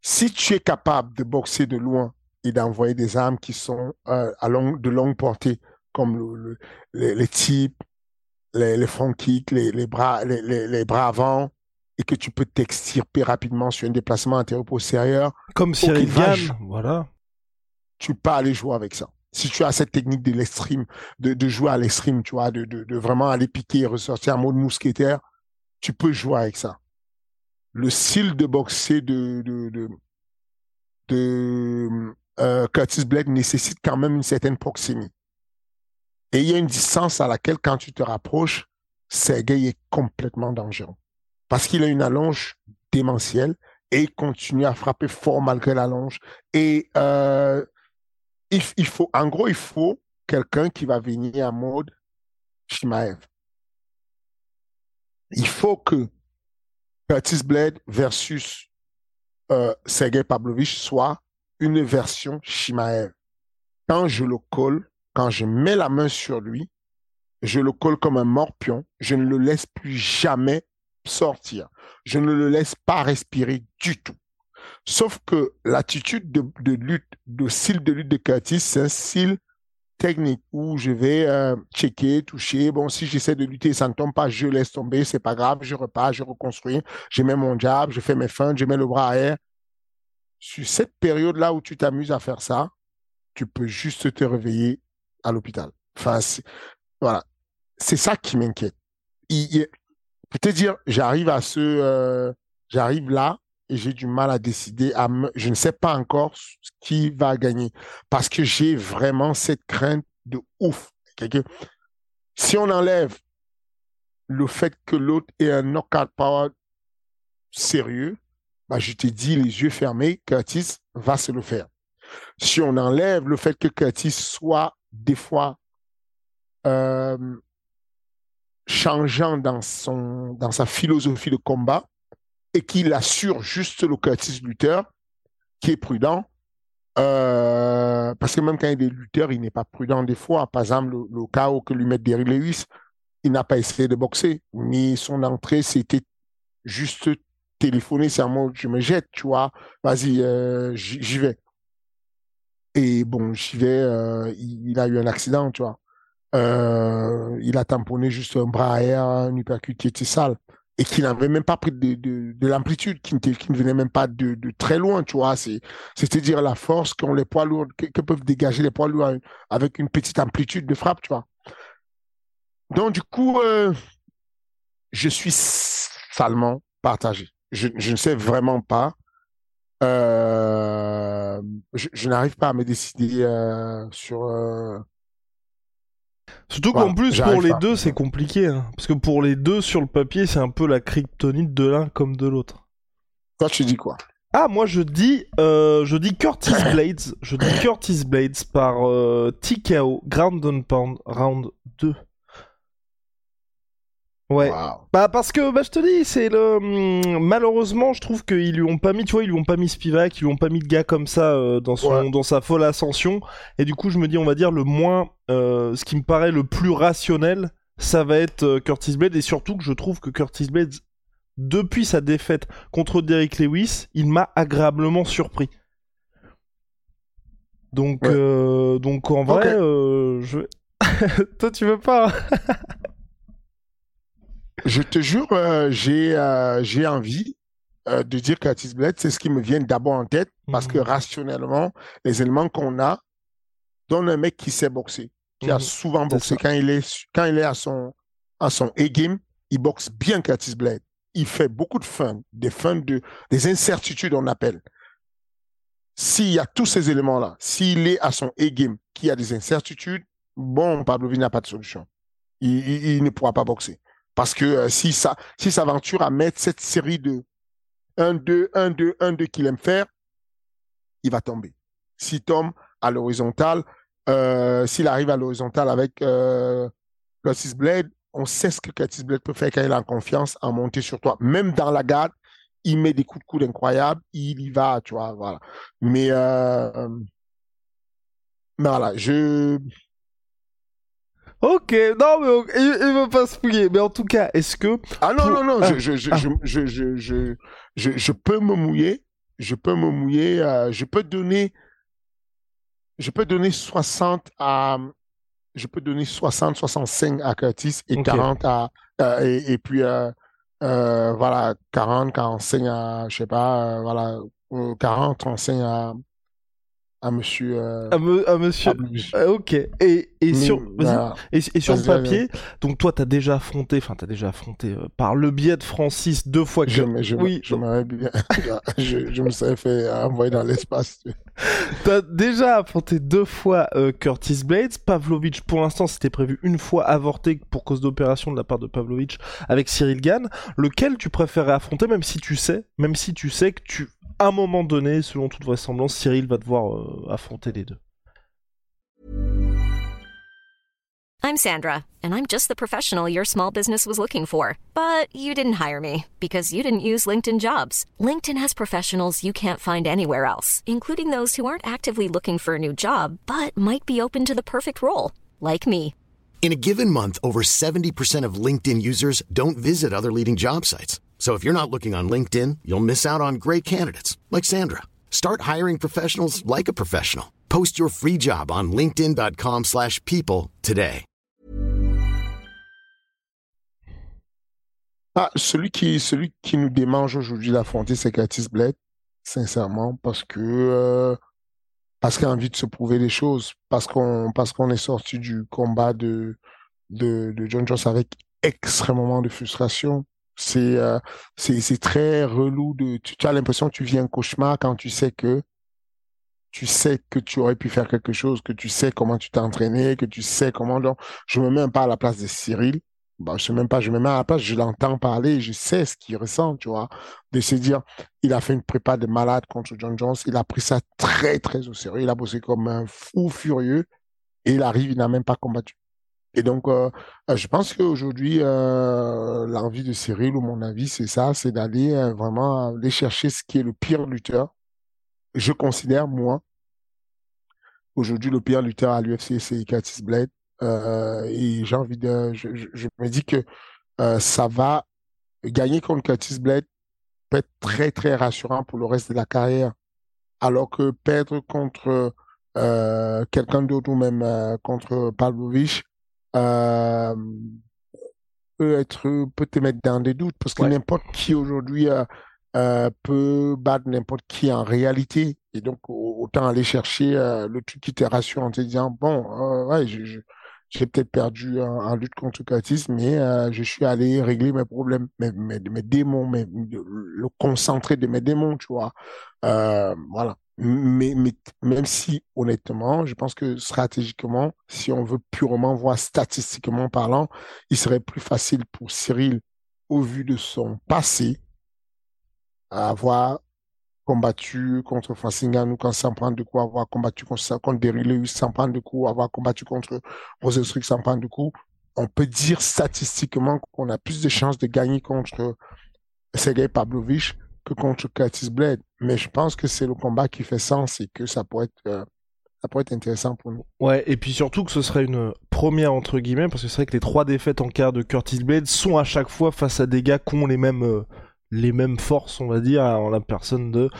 si tu es capable de boxer de loin et d'envoyer des armes qui sont euh, à longue, de longue portée, comme le, le- les, les types, les, les front kicks, les, les bras, les, les, bras avant, et que tu peux t'extirper rapidement sur un déplacement antérieur-postérieur, Comme Cyril jou- voilà. tu peux pas aller jouer avec ça. Si tu as cette technique de l'extrême, de, de jouer à l'extrême, tu vois, de, de, de vraiment aller piquer et ressortir en mode mousquetaire, tu peux jouer avec ça. Le style de boxer de, de, de, euh, Curtis Blade nécessite quand même une certaine proximité. Et il y a une distance à laquelle, quand tu te rapproches, Sergei est complètement dangereux. Parce qu'il a une allonge démentielle et il continue à frapper fort malgré l'allonge. Et euh, il, faut, en gros, il faut quelqu'un qui va venir en mode Shimaev. Il faut que Curtis Blade versus euh, Sergei Pavlovich soit une version Shimaev. Quand je le colle, quand je mets la main sur lui, je le colle comme un morpion, je ne le laisse plus jamais sortir. Je ne le laisse pas respirer du tout. Sauf que l'attitude de, de lutte, de style de lutte de Curtis, c'est un style technique où je vais euh, checker, toucher. Bon, si j'essaie de lutter, ça ne tombe pas, je laisse tomber, c'est pas grave, je repars, je reconstruis, je mets mon jab, je fais mes feintes, je mets le bras arrière. Sur cette période-là où tu t'amuses à faire ça, tu peux juste te réveiller à l'hôpital. Enfin, voilà. C'est ça qui m'inquiète. Il- te dire, j'arrive à ce, euh, j'arrive là et j'ai du mal à décider. Je ne sais pas encore qui va gagner parce que j'ai vraiment cette crainte de ouf. Si on enlève le fait que l'autre ait un knockout power sérieux, bah, je te dis les yeux fermés, Curtis va se le faire. Si on enlève le fait que Curtis soit des fois euh, changeant dans, son, dans sa philosophie de combat et qu'il assure juste le Curtis lutteur qui est prudent, euh, parce que même quand il est lutteur, il n'est pas prudent des fois. Par exemple, le, où que lui met Derrick Lewis, il n'a pas essayé de boxer, mais son entrée, c'était juste téléphoner, c'est un mot, je me jette, tu vois, vas-y, euh, j'y vais. Et bon, j'y vais, euh, il, a eu un accident, tu vois. Il a tamponné juste un bras arrière, un uppercut qui était sale et qui n'avait même pas pris de, de, de l'amplitude, qui, ne venait même pas de, de très loin, tu vois. C'est, c'est-à-dire la force qu'ont les poids lourds, que, peuvent dégager les poids lourds avec une petite amplitude de frappe, tu vois. Donc, du coup, euh, je suis salement partagé. Je, je ne sais vraiment pas. Euh, je, je n'arrive pas à me décider euh, sur. Surtout Voilà, qu'en plus, pour les pas. deux, c'est compliqué. hein. Parce que pour les deux, sur le papier, c'est un peu la kryptonite de l'un comme de l'autre. Toi, tu dis quoi? Ah, moi je dis, euh, je dis Curtis *coughs* Blades. Je dis Curtis Blades par euh, TKO, Ground and Pound, round 2. Ouais. Bah parce que bah je te dis c'est le hum, malheureusement je trouve qu'ils lui ont pas mis tu vois ils lui ont pas mis Spivak ils lui ont pas mis de gars comme ça euh, dans son Ouais. dans sa folle ascension et du coup je me dis on va dire le moins euh, ce qui me paraît le plus rationnel ça va être euh, Curtis Blade et surtout que je trouve que Curtis Blade depuis sa défaite contre Derrick Lewis il m'a agréablement surpris donc Ouais. euh, donc en vrai Ok. euh, je *laughs* toi tu veux pas hein? *laughs* Je te jure, euh, j'ai euh, j'ai envie euh, de dire Curtis Blade, c'est ce qui me vient d'abord en tête, parce que Mhm. rationnellement, les éléments qu'on a donnent un mec qui sait boxer, qui a Mhm. souvent boxé. Quand il est, quand il est à son, à son A-game, il boxe bien Curtis Blade. Il fait beaucoup de fun, des fun de, des incertitudes, on appelle. s'il y a tous ces éléments-là, s'il est à son A-game, qu'il y a des incertitudes, bon, Pavlovich n'a pas de solution. Il, ne pourra pas boxer. Parce que euh, si ça, si s'aventure à mettre cette série de 1-2, 1-2, 1-2 qu'il aime faire, il va tomber. S'il tombe à l'horizontale, euh, s'il arrive à l'horizontale avec euh, Curtis Blade, on sait ce que Curtis Blade peut faire quand il a confiance en monter sur toi. Même dans la garde, il met des coups de coude incroyables, il y va, tu vois, voilà. Mais, euh, mais voilà, je. Ok, non, mais il, ne veut pas se fouiller. Mais en tout cas, est-ce que. Ah non, non, non, je, je, je, ah. je, je, je, je, je, peux me mouiller. Je peux me mouiller. Euh, je peux donner. Je peux donner 60 à. Je peux donner 60, 65 à Curtis et 40 à. Euh, et, et, puis. Euh, euh, voilà, 40, 45 à, je sais pas, euh, voilà, 40, 35 à, à monsieur. Euh, à, monsieur. Euh, ok. Et, et sur, et, sur le papier, donc toi, tu as déjà affronté, enfin, tu as déjà affronté euh, par le biais de Francis deux fois que. Je, je, oui. je, *laughs* je, je me serais fait envoyer dans l'espace. tu as déjà affronté deux fois Curtis Blades. Pavlovich, pour l'instant, c'était prévu une fois avorté pour cause d'opération de la part de Pavlovich avec Cyril Gann. Lequel tu préférais affronter, même si tu sais, même si tu sais que tu à un moment donné, selon toute vraisemblance, Cyril va devoir euh, affronter les deux. I'm Sandra, and I'm just the professional your small business was looking for. But you didn't hire me because you didn't use LinkedIn jobs. LinkedIn has professionals you can't find anywhere else, including those who aren't actively looking for a new job, but might be open to the perfect role, like me. In a given month, over 70% of LinkedIn users don't visit other leading job sites. So if you're not looking on LinkedIn, you'll miss out on great candidates like Sandra. Start hiring professionals like a professional. Post your free job on linkedin.com/people today. Ah, celui qui celui qui nous démange aujourd'hui l'affronter c'est Curtis Blade, sincèrement parce que euh, parce qu'il a envie de se prouver des choses, parce qu'on parce qu'on est sorti du combat de de, de John Jones avec extrêmement de frustration c'est euh, c'est très relou de tu, as l'impression que tu vis un cauchemar quand tu sais que tu sais que tu aurais pu faire quelque chose, que tu sais comment tu t'es entraîné, que tu sais comment donc je me mets pas à la place de Cyril. Bah, je sais même pas, je me mets à la place, je l'entends parler, je sais ce qu'il ressent, tu vois, de se dire, il a fait une prépa de malade contre John Jones, il a pris ça très, très au sérieux, il a bossé comme un fou furieux, et il arrive, il n'a même pas combattu. Et donc, euh, euh, je pense qu'aujourd'hui, euh, l'envie de Cyril, ou mon avis, c'est ça, c'est d'aller vraiment aller chercher ce qui est le pire lutteur. Je considère, moi, aujourd'hui, le pire lutteur à l'UFC, c'est Curtis Blade. et j'ai envie de... Je, je, me dis que ça va gagner contre Curtis Blade peut être très, très rassurant pour le reste de la carrière. Alors que perdre contre quelqu'un d'autre ou même contre Pavlovich, euh, peut être peut te mettre dans des doutes parce que n'importe qui aujourd'hui euh, euh, peut battre n'importe qui en réalité. Et donc autant aller chercher le truc qui te rassure en te disant bon ouais je, j'ai peut-être perdu en, lutte contre le mais je suis allé régler mes problèmes, mes, mes, mes démons, mes, le concentré de mes démons, tu vois. voilà mais, mais, même si, honnêtement, je pense que stratégiquement, si on veut purement voir statistiquement parlant, il serait plus facile pour Cyril, au vu de son passé, à avoir combattu contre Francis Ngannou quand s'en prend de coup, avoir combattu contre, contre Derry sans prendre de coup, avoir combattu contre Rosenstruck sans prendre de coup. On peut dire statistiquement qu'on a plus de chances de gagner contre Sergei Pavlovich que contre Curtis Blade. Mais je pense que c'est le combat qui fait sens et que ça pourrait être, euh, ça pourrait être intéressant pour nous. Ouais, et puis surtout que ce serait une première entre guillemets, parce que c'est vrai que les trois défaites en quart de Curtis Blade sont à chaque fois face à des gars qui ont les mêmes, euh, les mêmes forces, on va dire, en la personne de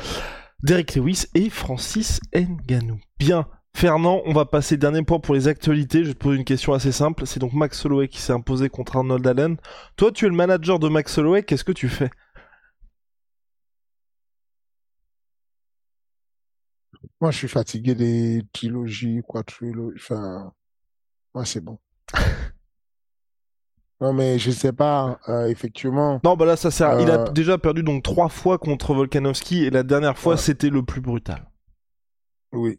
Derek Lewis et Francis Ngannou. Bien. Fernand, on va passer dernier point pour les actualités. Je vais te poser une question assez simple. C'est donc Max Holloway qui s'est imposé contre Arnold Allen. Toi, tu es le manager de Max Holloway. Qu'est-ce que tu fais? Moi, je suis fatigué des trilogies, quadrilogies. Enfin, moi, c'est bon. *laughs* non, mais je sais pas, euh, effectivement. Non, bah là, ça sert. Il a euh, déjà perdu donc trois fois contre Volkanovski et la dernière fois, c'était le plus brutal. Oui.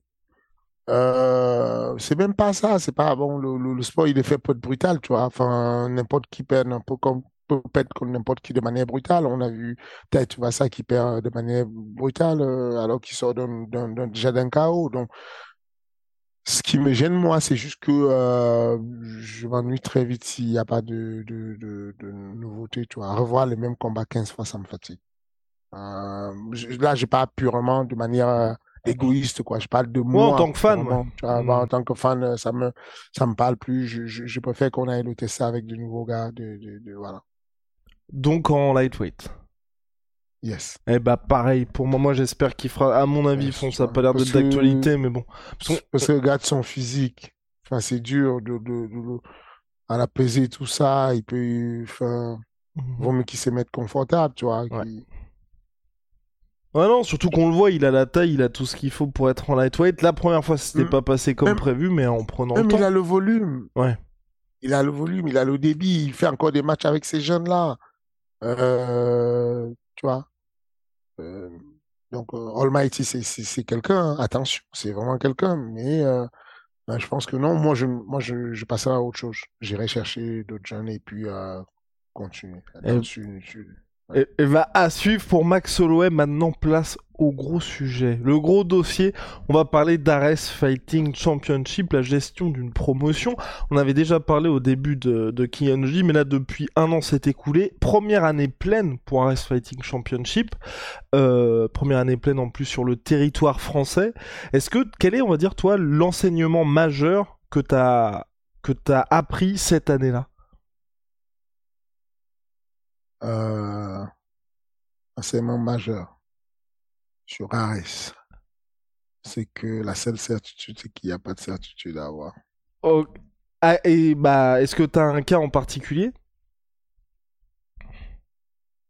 Euh, c'est même pas ça, c'est pas bon. Le, le, sport, il est fait pour être brutal, tu vois. Enfin, n'importe qui perd un peu comme perdre comme n'importe qui de manière brutale. On a vu peut-être ça qui perd de manière brutale euh, alors qu'il sort déjà d'un chaos. Donc, ce qui me gêne, moi, c'est juste que euh, je m'ennuie très vite s'il n'y a pas de, de, de, de nouveauté. Tu vois, revoir les mêmes combats 15 fois, ça me fatigue. Euh, là, je parle purement de manière euh, égoïste, quoi. Je parle de moi. en tant que fan, tu vois, mmh. En tant que fan, ça me, ça me parle plus. Je, je, je préfère qu'on aille le tester avec de nouveaux gars. De, de, de, voilà. Donc en lightweight. Yes. Eh bah pareil, pour moi, moi j'espère qu'il fera, à mon avis, font ça n'a pas l'air d'être d'actualité, mais bon. Parce, que regarde son physique, enfin c'est dur de, de, de, à la peser tout ça, il peut, enfin, vaut mieux qu'il se mette confortable, tu vois. Ouais. non, surtout qu'on le voit, il a la taille, il a tout ce qu'il faut pour être en lightweight. La première fois, c'était mm. pas passé comme prévu, mais en prenant le temps. il a le volume. Ouais. Il a le volume, il a le débit, il fait encore des matchs avec ces jeunes-là. Euh, tu vois. Euh, donc, euh, Almighty, c'est quelqu'un, hein. attention, c'est vraiment quelqu'un, mais ben, je pense que non, moi, je, moi, je, je passerai à autre chose. J'irai chercher d'autres jeunes et puis continuer. Et, va à suivre pour Max Holloway. Maintenant, place au gros sujet. Le gros dossier, on va parler d'Ares Fighting Championship, la gestion d'une promotion. On avait déjà parlé au début de, de mais là, depuis un an s'est écoulé. Première année pleine pour Ares Fighting Championship. Euh, première année pleine en plus sur le territoire français. Est-ce que, quel est, on va dire, toi, l'enseignement majeur que tu as, que as appris cette année-là? Euh, enseignement majeur sur Ares, c'est que la seule certitude, c'est qu'il n'y a pas de certitude à avoir. Ah, et bah, est-ce que tu as un cas en particulier?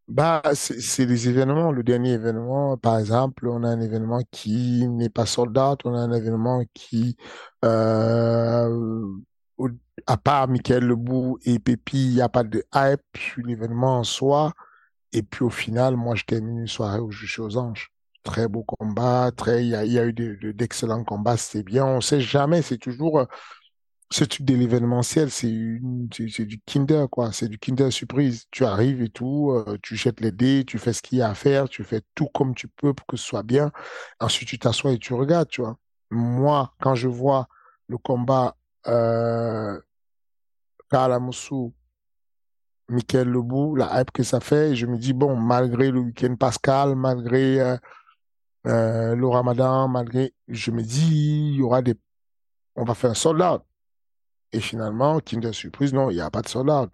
Bah, c'est les événements. Le dernier événement, par exemple, on a un événement qui n'est pas soldat, on a un événement qui, euh, à part Michael Lebou et Pépi, il n'y a pas de hype sur l'événement en soi. Et puis au final, moi, je termine une soirée où je suis aux anges. Très beau combat, très, il y a, eu d'excellents combats, c'était bien. On sait jamais, c'est toujours euh, ce truc de l'événementiel, c'est du Kinder, quoi. C'est du Kinder surprise. Tu arrives et tout, euh, tu jettes les dés, tu fais ce qu'il y a à faire, tu fais tout comme tu peux pour que ce soit bien. Ensuite, tu t'assois et tu regardes, tu vois. Moi, quand je vois le combat euh, Kalamoussou, Michael Lebou, la hype que ça fait. je me dis, bon, malgré le week-end Pascal, malgré euh, euh, le Ramadan, malgré, je me dis, il y aura des, on va faire un soldat. Et finalement, Kinder Surprise, non, il n'y a pas de soldat.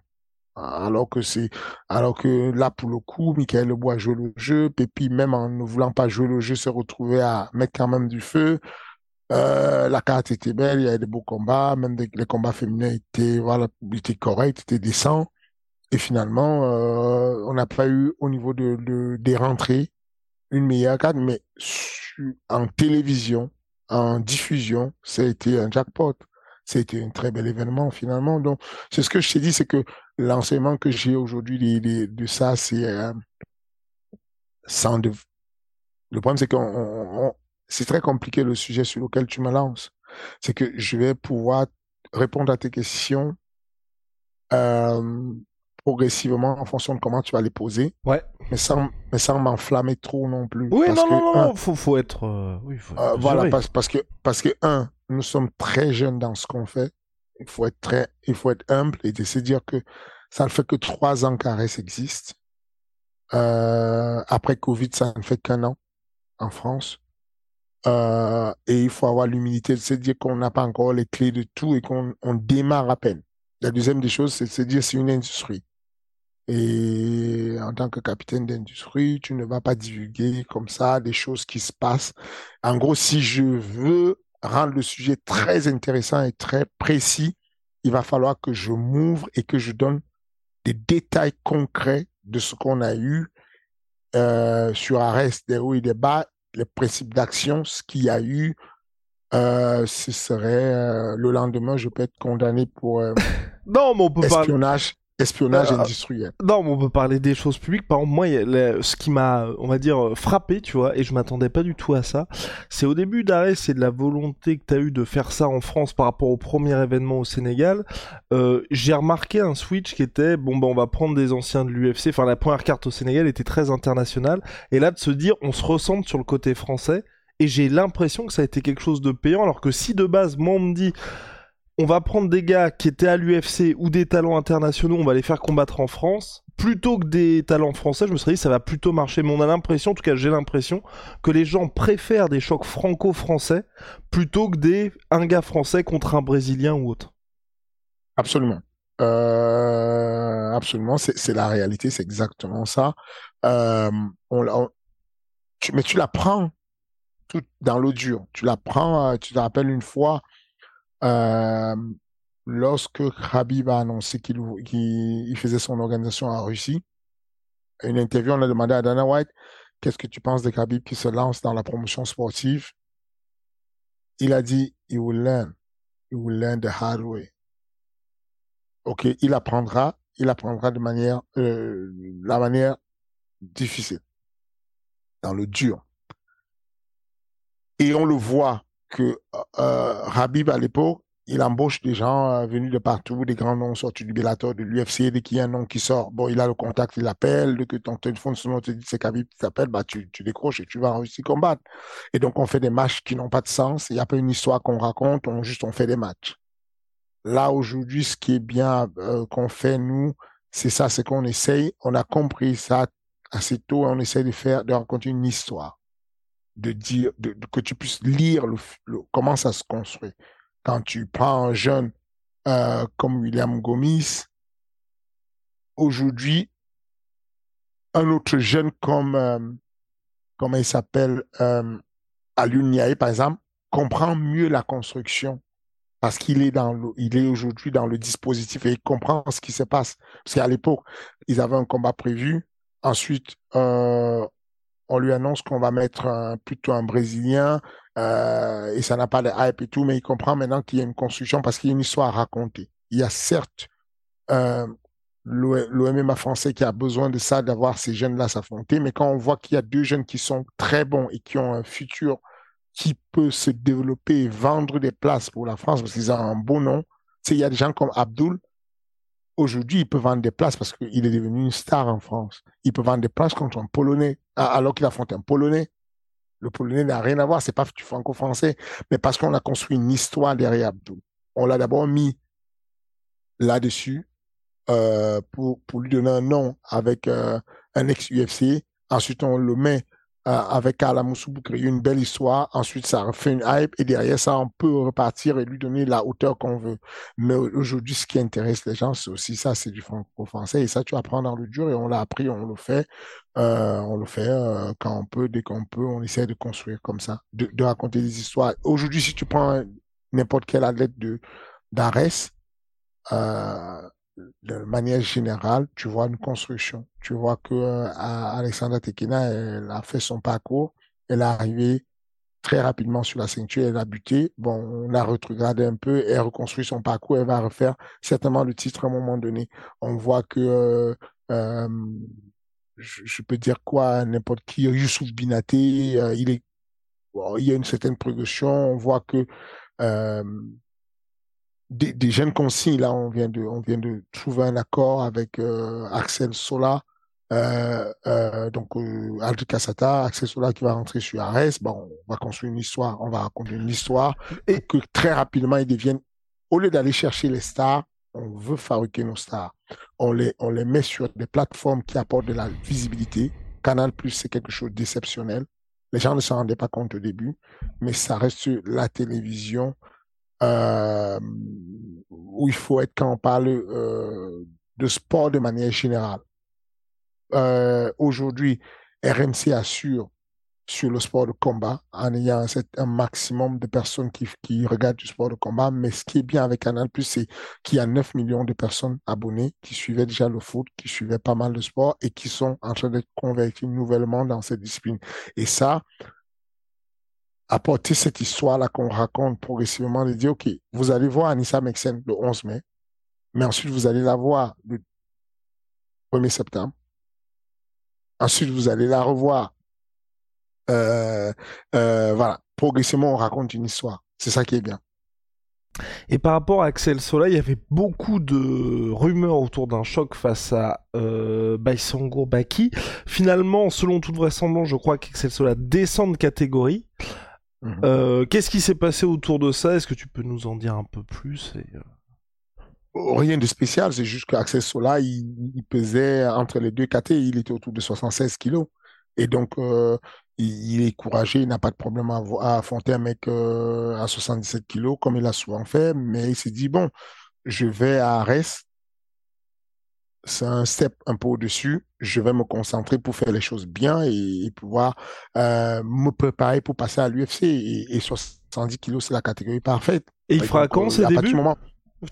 Alors que c'est, alors que là, pour le coup, Michael Lebou a joué le jeu. Pépi, même en ne voulant pas jouer le jeu, s'est retrouvé à mettre quand même du feu. Euh, la carte était belle, il y avait des beaux combats, même les combats féminins étaient, étaient corrects, étaient décents. Et finalement, euh, on n'a pas eu au niveau de, des rentrées une meilleure carte, mais en télévision, en diffusion, ça a été un jackpot. Été un très bel événement finalement. Donc, c'est ce que je t'ai dit, c'est que l'enseignement que j'ai aujourd'hui de, de, ça, c'est euh, sans de... Le problème, c'est qu'on c'est très compliqué le sujet sur lequel tu me lances. C'est que je vais pouvoir répondre à tes questions euh, progressivement en fonction de comment tu vas les poser. Ouais. Mais sans, mais sans m'enflammer trop non plus. Oui, non, non, non, faut, faut être. Euh, oui, faut euh, voilà, parce, parce, que, parce que, un, nous sommes très jeunes dans ce qu'on fait. Il faut être très, il faut être humble et de se dire que ça ne fait que trois ans qu'Ares existe. Euh, après Covid, ça ne fait qu'un an en France. Euh, et il faut avoir l'humilité de se dire qu'on n'a pas encore les clés de tout et qu'on on démarre à peine. La deuxième des choses, c'est de se dire c'est une industrie. Et en tant que capitaine d'industrie, tu ne vas pas divulguer comme ça des choses qui se passent. En gros, si je veux rendre le sujet très intéressant et très précis, il va falloir que je m'ouvre et que je donne des détails concrets de ce qu'on a eu euh, sur Arrest, des hauts et des bas, les principes d'action, ce qu'il y a eu, euh, ce serait euh, le lendemain, je peux être condamné pour *laughs* non, mais on peut espionnage. Espionnage euh, industriel. Non, mais on peut parler des choses publiques. Par exemple, moi, ce qui m'a, on va dire, frappé, tu vois, et je m'attendais pas du tout à ça, c'est au début d'arrêt, c'est de la volonté que tu as eu de faire ça en France par rapport au premier événement au Sénégal. Euh, j'ai remarqué un switch qui était, bon, ben, on va prendre des anciens de l'UFC. Enfin, la première carte au Sénégal était très internationale. Et là, de se dire, on se ressente sur le côté français. Et j'ai l'impression que ça a été quelque chose de payant, alors que si de base, moi, on me dit, on va prendre des gars qui étaient à l'UFC ou des talents internationaux, on va les faire combattre en France, plutôt que des talents français, je me serais dit ça va plutôt marcher. Mais on a l'impression, en tout cas j'ai l'impression, que les gens préfèrent des chocs franco-français plutôt que des un gars français contre un brésilien ou autre. Absolument. Euh, absolument, c'est la réalité, c'est exactement ça. Euh, mais tu la prends tout dans l'eau dure. Tu la prends, euh, tu te rappelles une fois, euh, lorsque Khabib a annoncé qu'il faisait son organisation en Russie, une interview, on a demandé à Dana White, qu'est-ce que tu penses de Khabib qui se lance dans la promotion sportive? Il a dit, he will learn. He will learn the hard way. OK, il apprendra, il apprendra de manière, euh, la manière difficile, dans le dur. Et on le voit que euh, Habib, à l'époque, il embauche des gens euh, venus de partout, des grands noms sortis du Bellator, de l'UFC, dès qu'il y a un nom qui sort, bon, il a le contact, il appelle, dès que ton téléphone sonne, te dit c'est Khabib qui t'appelle, bah, tu, décroches et tu vas réussir combattre. Et donc, on fait des matchs qui n'ont pas de sens, il n'y a pas une histoire qu'on raconte, on juste, on fait des matchs. Là, aujourd'hui, ce qui est bien euh, qu'on fait, nous, c'est ça, c'est qu'on essaye, on a compris ça assez tôt, on essaye de faire, de raconter une histoire de dire, de, que tu puisses lire comment ça se construit. Quand tu prends un jeune euh, comme William Gomis, aujourd'hui, un autre jeune comme, euh, comment il s'appelle, euh, par exemple, comprend mieux la construction parce qu'il est est aujourd'hui dans le dispositif et il comprend ce qui se passe. Parce qu'à l'époque, ils avaient un combat prévu. Ensuite, euh, on lui annonce qu'on va mettre plutôt un Brésilien euh, et ça n'a pas de hype et tout, mais il comprend maintenant qu'il y a une construction parce qu'il y a une histoire à raconter. Il y a certes euh, l'OMMA français qui a besoin de ça, d'avoir ces jeunes-là s'affronter, mais quand on voit qu'il y a deux jeunes qui sont très bons et qui ont un futur qui peut se développer et vendre des places pour la France parce qu'ils ont un beau nom, il y a des gens comme Abdul, Aujourd'hui, il peut vendre des places parce qu'il est devenu une star en France. Il peut vendre des places contre un Polonais, alors qu'il affronte un Polonais. Le Polonais n'a rien à voir, c'est pas du franco-français, mais parce qu'on a construit une histoire derrière Abdou. On l'a d'abord mis là-dessus euh, pour, lui donner un nom avec euh, un ex-UFC. Ensuite, on le met avec Alamoussou pour créer une belle histoire. Ensuite, ça fait une hype et derrière ça, on peut repartir et lui donner la hauteur qu'on veut. Mais aujourd'hui, ce qui intéresse les gens, c'est aussi ça, c'est du franco-français. Et ça, tu apprends dans le dur et on l'a appris, on le fait. Euh, on le fait euh, quand on peut, dès qu'on peut, on essaie de construire comme ça, de, de raconter des histoires. Aujourd'hui, si tu prends n'importe quel athlète de d'Ares, euh, de manière générale, tu vois une construction. Tu vois que euh, Alexandra Tekina, elle a fait son parcours, elle est arrivée très rapidement sur la ceinture, elle a buté. Bon, on a retrogradé un peu, elle reconstruit son parcours, elle va refaire certainement le titre à un moment donné. On voit que, euh, euh je, peux dire quoi, n'importe qui, Youssouf Binaté, euh, il est, il y a une certaine progression. On voit que des, jeunes consignes. Là, on vient de, on vient de trouver un accord avec euh, Axel Sola. Euh, euh, donc, Aldri Cassata, Axel Sola qui va rentrer sur Ares. Bon, on va construire une histoire, on va raconter une histoire et que très rapidement, ils deviennent, au lieu d'aller chercher les stars, on veut fabriquer nos stars. On les, on les met sur des plateformes qui apportent de la visibilité. Canal Plus, c'est quelque chose d'exceptionnel. Les gens ne s'en rendaient pas compte au début, mais ça reste la télévision euh, où il faut être quand on parle euh, de sport de manière générale. Euh, aujourd'hui, RMC assure sur le sport de combat en ayant un, maximum de personnes qui, regardent du sport de combat. Mais ce qui est bien avec Canal+, c'est qu'il y a 9 millions de personnes abonnées qui suivaient déjà le foot, qui suivaient pas mal de sport et qui sont en train d'être convertis nouvellement dans cette discipline. Et ça, apporter cette histoire-là qu'on raconte progressivement, de dire, OK, vous allez voir Anissa Mexen le 11 mai, mais ensuite vous allez la voir le 1er septembre. Ensuite, vous allez la revoir. Euh, euh, voilà, progressivement, on raconte une histoire. C'est ça qui est bien. Et par rapport à Axel Sola, il y avait beaucoup de rumeurs autour d'un choc face à euh, Baki. Finalement, selon toute vraisemblance, je crois qu'Axel Sola descend de catégorie. Mhm. Euh, qu'est-ce qui s'est passé autour de ça? Est-ce que tu peux nous en dire un peu plus et, euh Rien de spécial, c'est juste qu'Axel Sola, il, pesait entre les deux KT, il était autour de 76 kilos. Et donc, euh, il, est courageux, il n'a pas de problème à, affronter un mec euh, à 77 kilos, comme il a souvent fait, mais il s'est dit, bon, je vais à Arès, c'est un step un peu au-dessus, je vais me concentrer pour faire les choses bien et, pouvoir euh, me préparer pour passer à l'UFC. Et, 70 kilos, c'est la catégorie parfaite. Et il fera quand ce début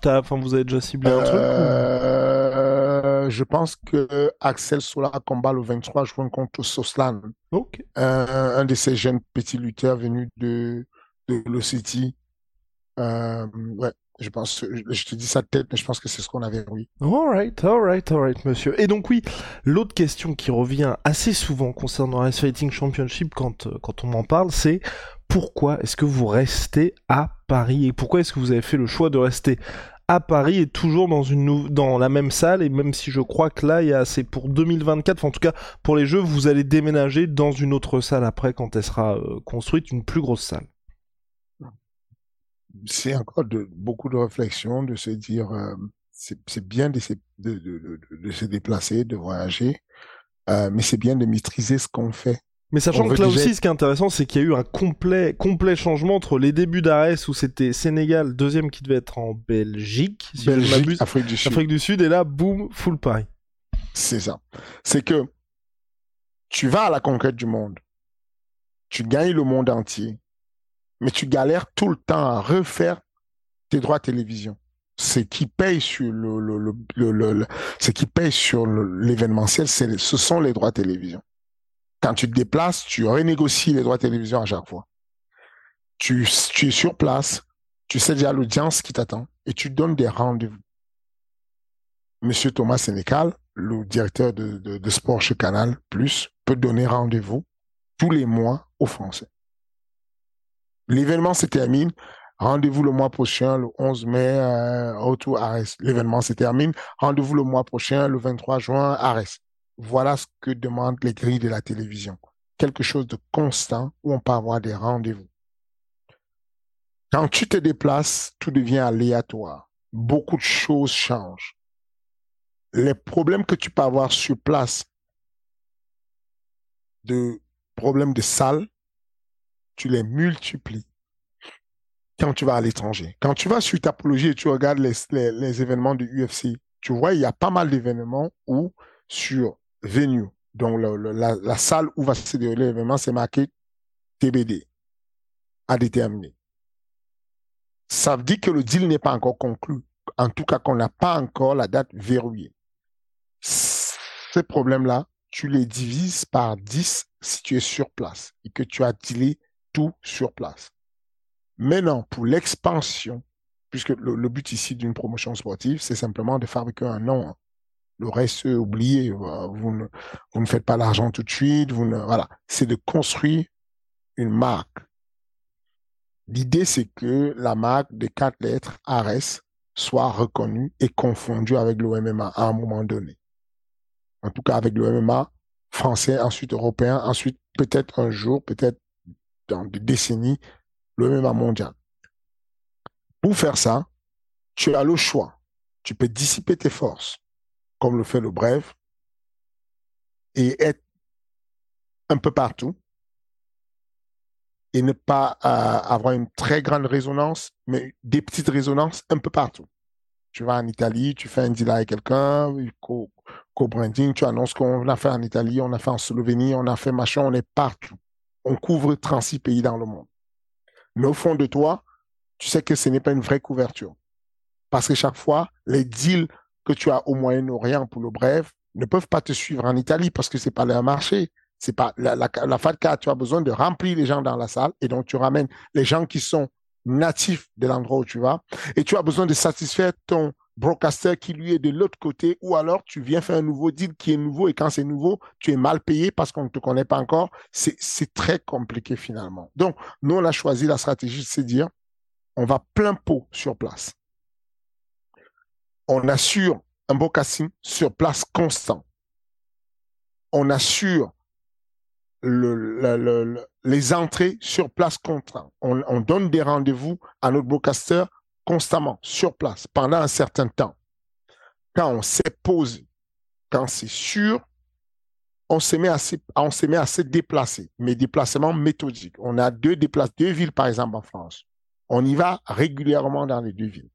Enfin, vous avez déjà ciblé un truc euh, Je pense que Axel Sola combat le 23 juin contre Soslan. un de ces jeunes petits lutteurs venus de, de City. Euh, ouais, je pense, je te dis ça de tête, mais je pense que c'est ce qu'on avait, oui. Alright, alright, alright, monsieur. Et donc, oui, l'autre question qui revient assez souvent concernant Ice Fighting Championship quand, euh, quand on m'en parle, c'est pourquoi est-ce que vous restez à Paris? Et pourquoi est-ce que vous avez fait le choix de rester à Paris et toujours dans une dans la même salle? Et même si je crois que là il y a c'est pour 2024 en tout cas pour les jeux vous allez déménager dans une autre salle après quand elle sera euh, construite une plus grosse salle c'est encore de beaucoup de réflexion de se dire euh, c'est bien de se, de, de, de, se déplacer de voyager euh, mais c'est bien de maîtriser ce qu'on fait mais sachant que là aussi, ce qui est intéressant, c'est qu'il y a eu un complet, complet changement entre les débuts d'Ares où c'était Sénégal, deuxième qui devait être en Belgique, si Belgique, Afrique du Sud. Afrique du Sud, et là, boum, full Paris. C'est ça. C'est que tu vas à la conquête du monde, tu gagnes le monde entier, mais tu galères tout le temps à refaire tes droits télévision. Ce qui paye sur le, le, le, le ce qui paye sur l'événementiel, ce sont les droits télévision. Quand tu te déplaces, tu renégocies les droits de télévision à chaque fois. Tu, tu es sur place, tu sais déjà l'audience qui t'attend et tu donnes des rendez-vous. Monsieur Thomas Sénécal, le directeur de, de, sport chez Canal Plus, peut donner rendez-vous tous les mois aux Français. L'événement se termine. Rendez-vous le mois prochain, le 11 mai, euh, retour à Arès. L'événement se termine. Rendez-vous le mois prochain, le 23 juin, à Arès. Voilà ce que demandent les grilles de la télévision. Quelque chose de constant où on peut avoir des rendez-vous. Quand tu te déplaces, tout devient aléatoire. Beaucoup de choses changent. Les problèmes que tu peux avoir sur place, de problèmes de salle, tu les multiplies quand tu vas à l'étranger. Quand tu vas sur Tapologie et tu regardes les, événements du UFC, tu vois, il y a pas mal d'événements où sur venue, donc la, salle où va se dérouler l'événement, c'est marqué TBD, à déterminer. Ça veut dire que le deal n'est pas encore conclu. En tout cas, qu'on n'a pas encore la date verrouillée. Ces problèmes-là, tu les divises par 10 si tu es sur place et que tu as dealé tout sur place. Maintenant, pour l'expansion, puisque le, but ici d'une promotion sportive, c'est simplement de fabriquer un nom le reste, oubliez. Vous ne, vous ne faites pas l'argent tout de suite. Vous ne, voilà. C'est de construire une marque. L'idée, c'est que la marque de quatre lettres, Ares, soit reconnue et confondue avec le MMA à un moment donné. En tout cas, avec le MMA français, ensuite européen, ensuite peut-être un jour, peut-être dans des décennies, le MMA mondial. Pour faire ça, tu as le choix. Tu peux dissiper tes forces comme le fait le bref, et être un peu partout et ne pas euh, avoir une très grande résonance, mais des petites résonances un peu partout. Tu vas en Italie, tu fais un deal avec quelqu'un, co-branding, tu annonces qu'on a fait en Italie, on a fait en Slovénie, on a fait machin, on est partout. On couvre 36 pays dans le monde. Mais au fond de toi, tu sais que ce n'est pas une vraie couverture. Parce que chaque fois, les deals que tu as au Moyen-Orient pour le bref ne peuvent pas te suivre en Italie parce que c'est pas leur marché. C'est pas la, la, la FATCA, tu as besoin de remplir les gens dans la salle et donc tu ramènes les gens qui sont natifs de l'endroit où tu vas et tu as besoin de satisfaire ton broadcaster qui lui est de l'autre côté, ou alors tu viens faire un nouveau deal qui est nouveau et quand c'est nouveau, tu es mal payé parce qu'on ne te connaît pas encore. C'est très compliqué finalement. Donc, nous, on a choisi la stratégie de se dire, on va plein pot sur place. On assure un broadcasting sur place constant. On assure le, les entrées sur place constant. On, on donne des rendez-vous à notre broadcaster constamment sur place pendant un certain temps. Quand on s'est posé, quand c'est sûr, on se met à se, déplacer, mais déplacement méthodique. On a deux déplacements, deux villes par exemple en France. On y va régulièrement dans les deux villes.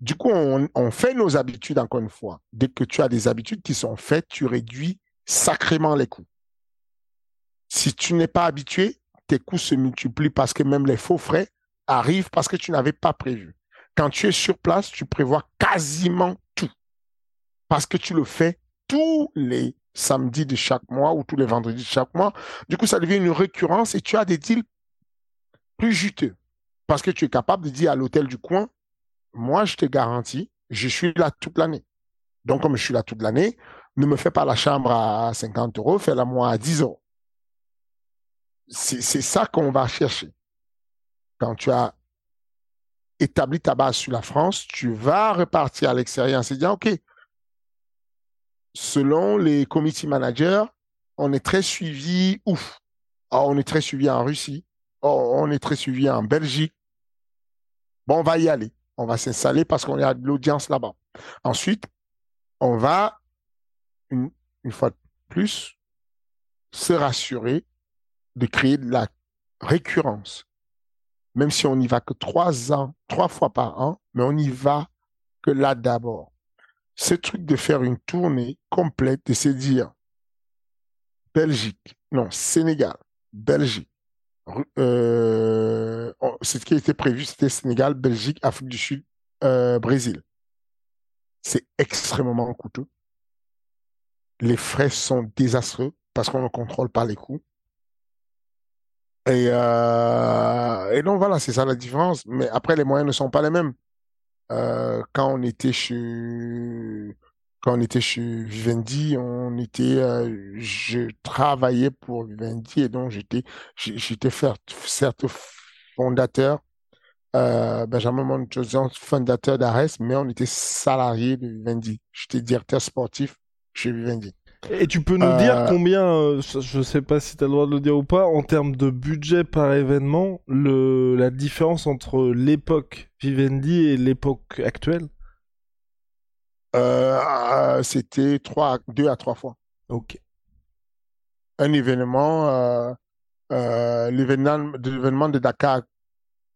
Du coup, on, on fait nos habitudes encore une fois. Dès que tu as des habitudes qui sont faites, tu réduis sacrément les coûts. Si tu n'es pas habitué, tes coûts se multiplient parce que même les faux frais arrive parce que tu n'avais pas prévu. Quand tu es sur place, tu prévois quasiment tout parce que tu le fais tous les samedis de chaque mois ou tous les vendredis de chaque mois. Du coup, ça devient une récurrence et tu as des deals plus juteux parce que tu es capable de dire à l'hôtel du coin, moi, je te garantis, je suis là toute l'année. Donc, comme je suis là toute l'année, ne me fais pas la chambre à 50 euros, fais-la moi à 10 euros. C'est ça qu'on va chercher quand tu as établi ta base sur la France, tu vas repartir à l'extérieur en se disant, OK, selon les committee managers, on est très suivi, ouf, oh, on est très suivi en Russie, oh, on est très suivi en Belgique. Bon, on va y aller. On va s'installer parce qu'on a de l'audience là-bas. Ensuite, on va, une, une fois de plus, se rassurer de créer de la récurrence même si on n'y va que trois ans, trois fois par an, mais on n'y va que là d'abord. Ce truc de faire une tournée complète, de se dire Belgique, non, Sénégal, Belgique, euh, ce qui était prévu, c'était Sénégal, Belgique, Afrique du Sud, euh, Brésil. C'est extrêmement coûteux. Les frais sont désastreux parce qu'on ne contrôle pas les coûts. Et, euh, et donc voilà, c'est ça la différence. Mais après, les moyens ne sont pas les mêmes. Euh, quand on était chez quand on était chez Vivendi, on était, euh, je travaillais pour Vivendi et donc j'étais, j'étais certes fondateur, Benjamin Montezon, fondateur d'Ares, mais on était salarié de Vivendi. J'étais directeur sportif chez Vivendi. Et tu peux nous dire euh, combien, euh, je sais pas si tu as le droit de le dire ou pas, en termes de budget par événement, le, la différence entre l'époque Vivendi et l'époque actuelle? Euh, C'était 2 à 3 fois. Ok. Un événement, l'événement de Dakar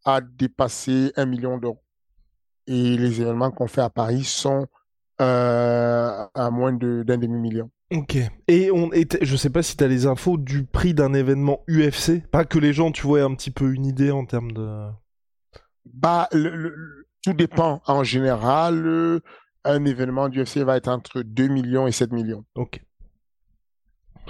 a dépassé un million d'euros. Et les événements qu'on fait à Paris sont à moins d'un demi-million. Ok. Et on je sais pas si tu as les infos du prix d'un événement UFC. Pas que les gens, tu vois, un petit peu une idée en termes de. Bah, tout dépend. En général, un événement d'UFC va être entre 2 millions et 7 millions. Ok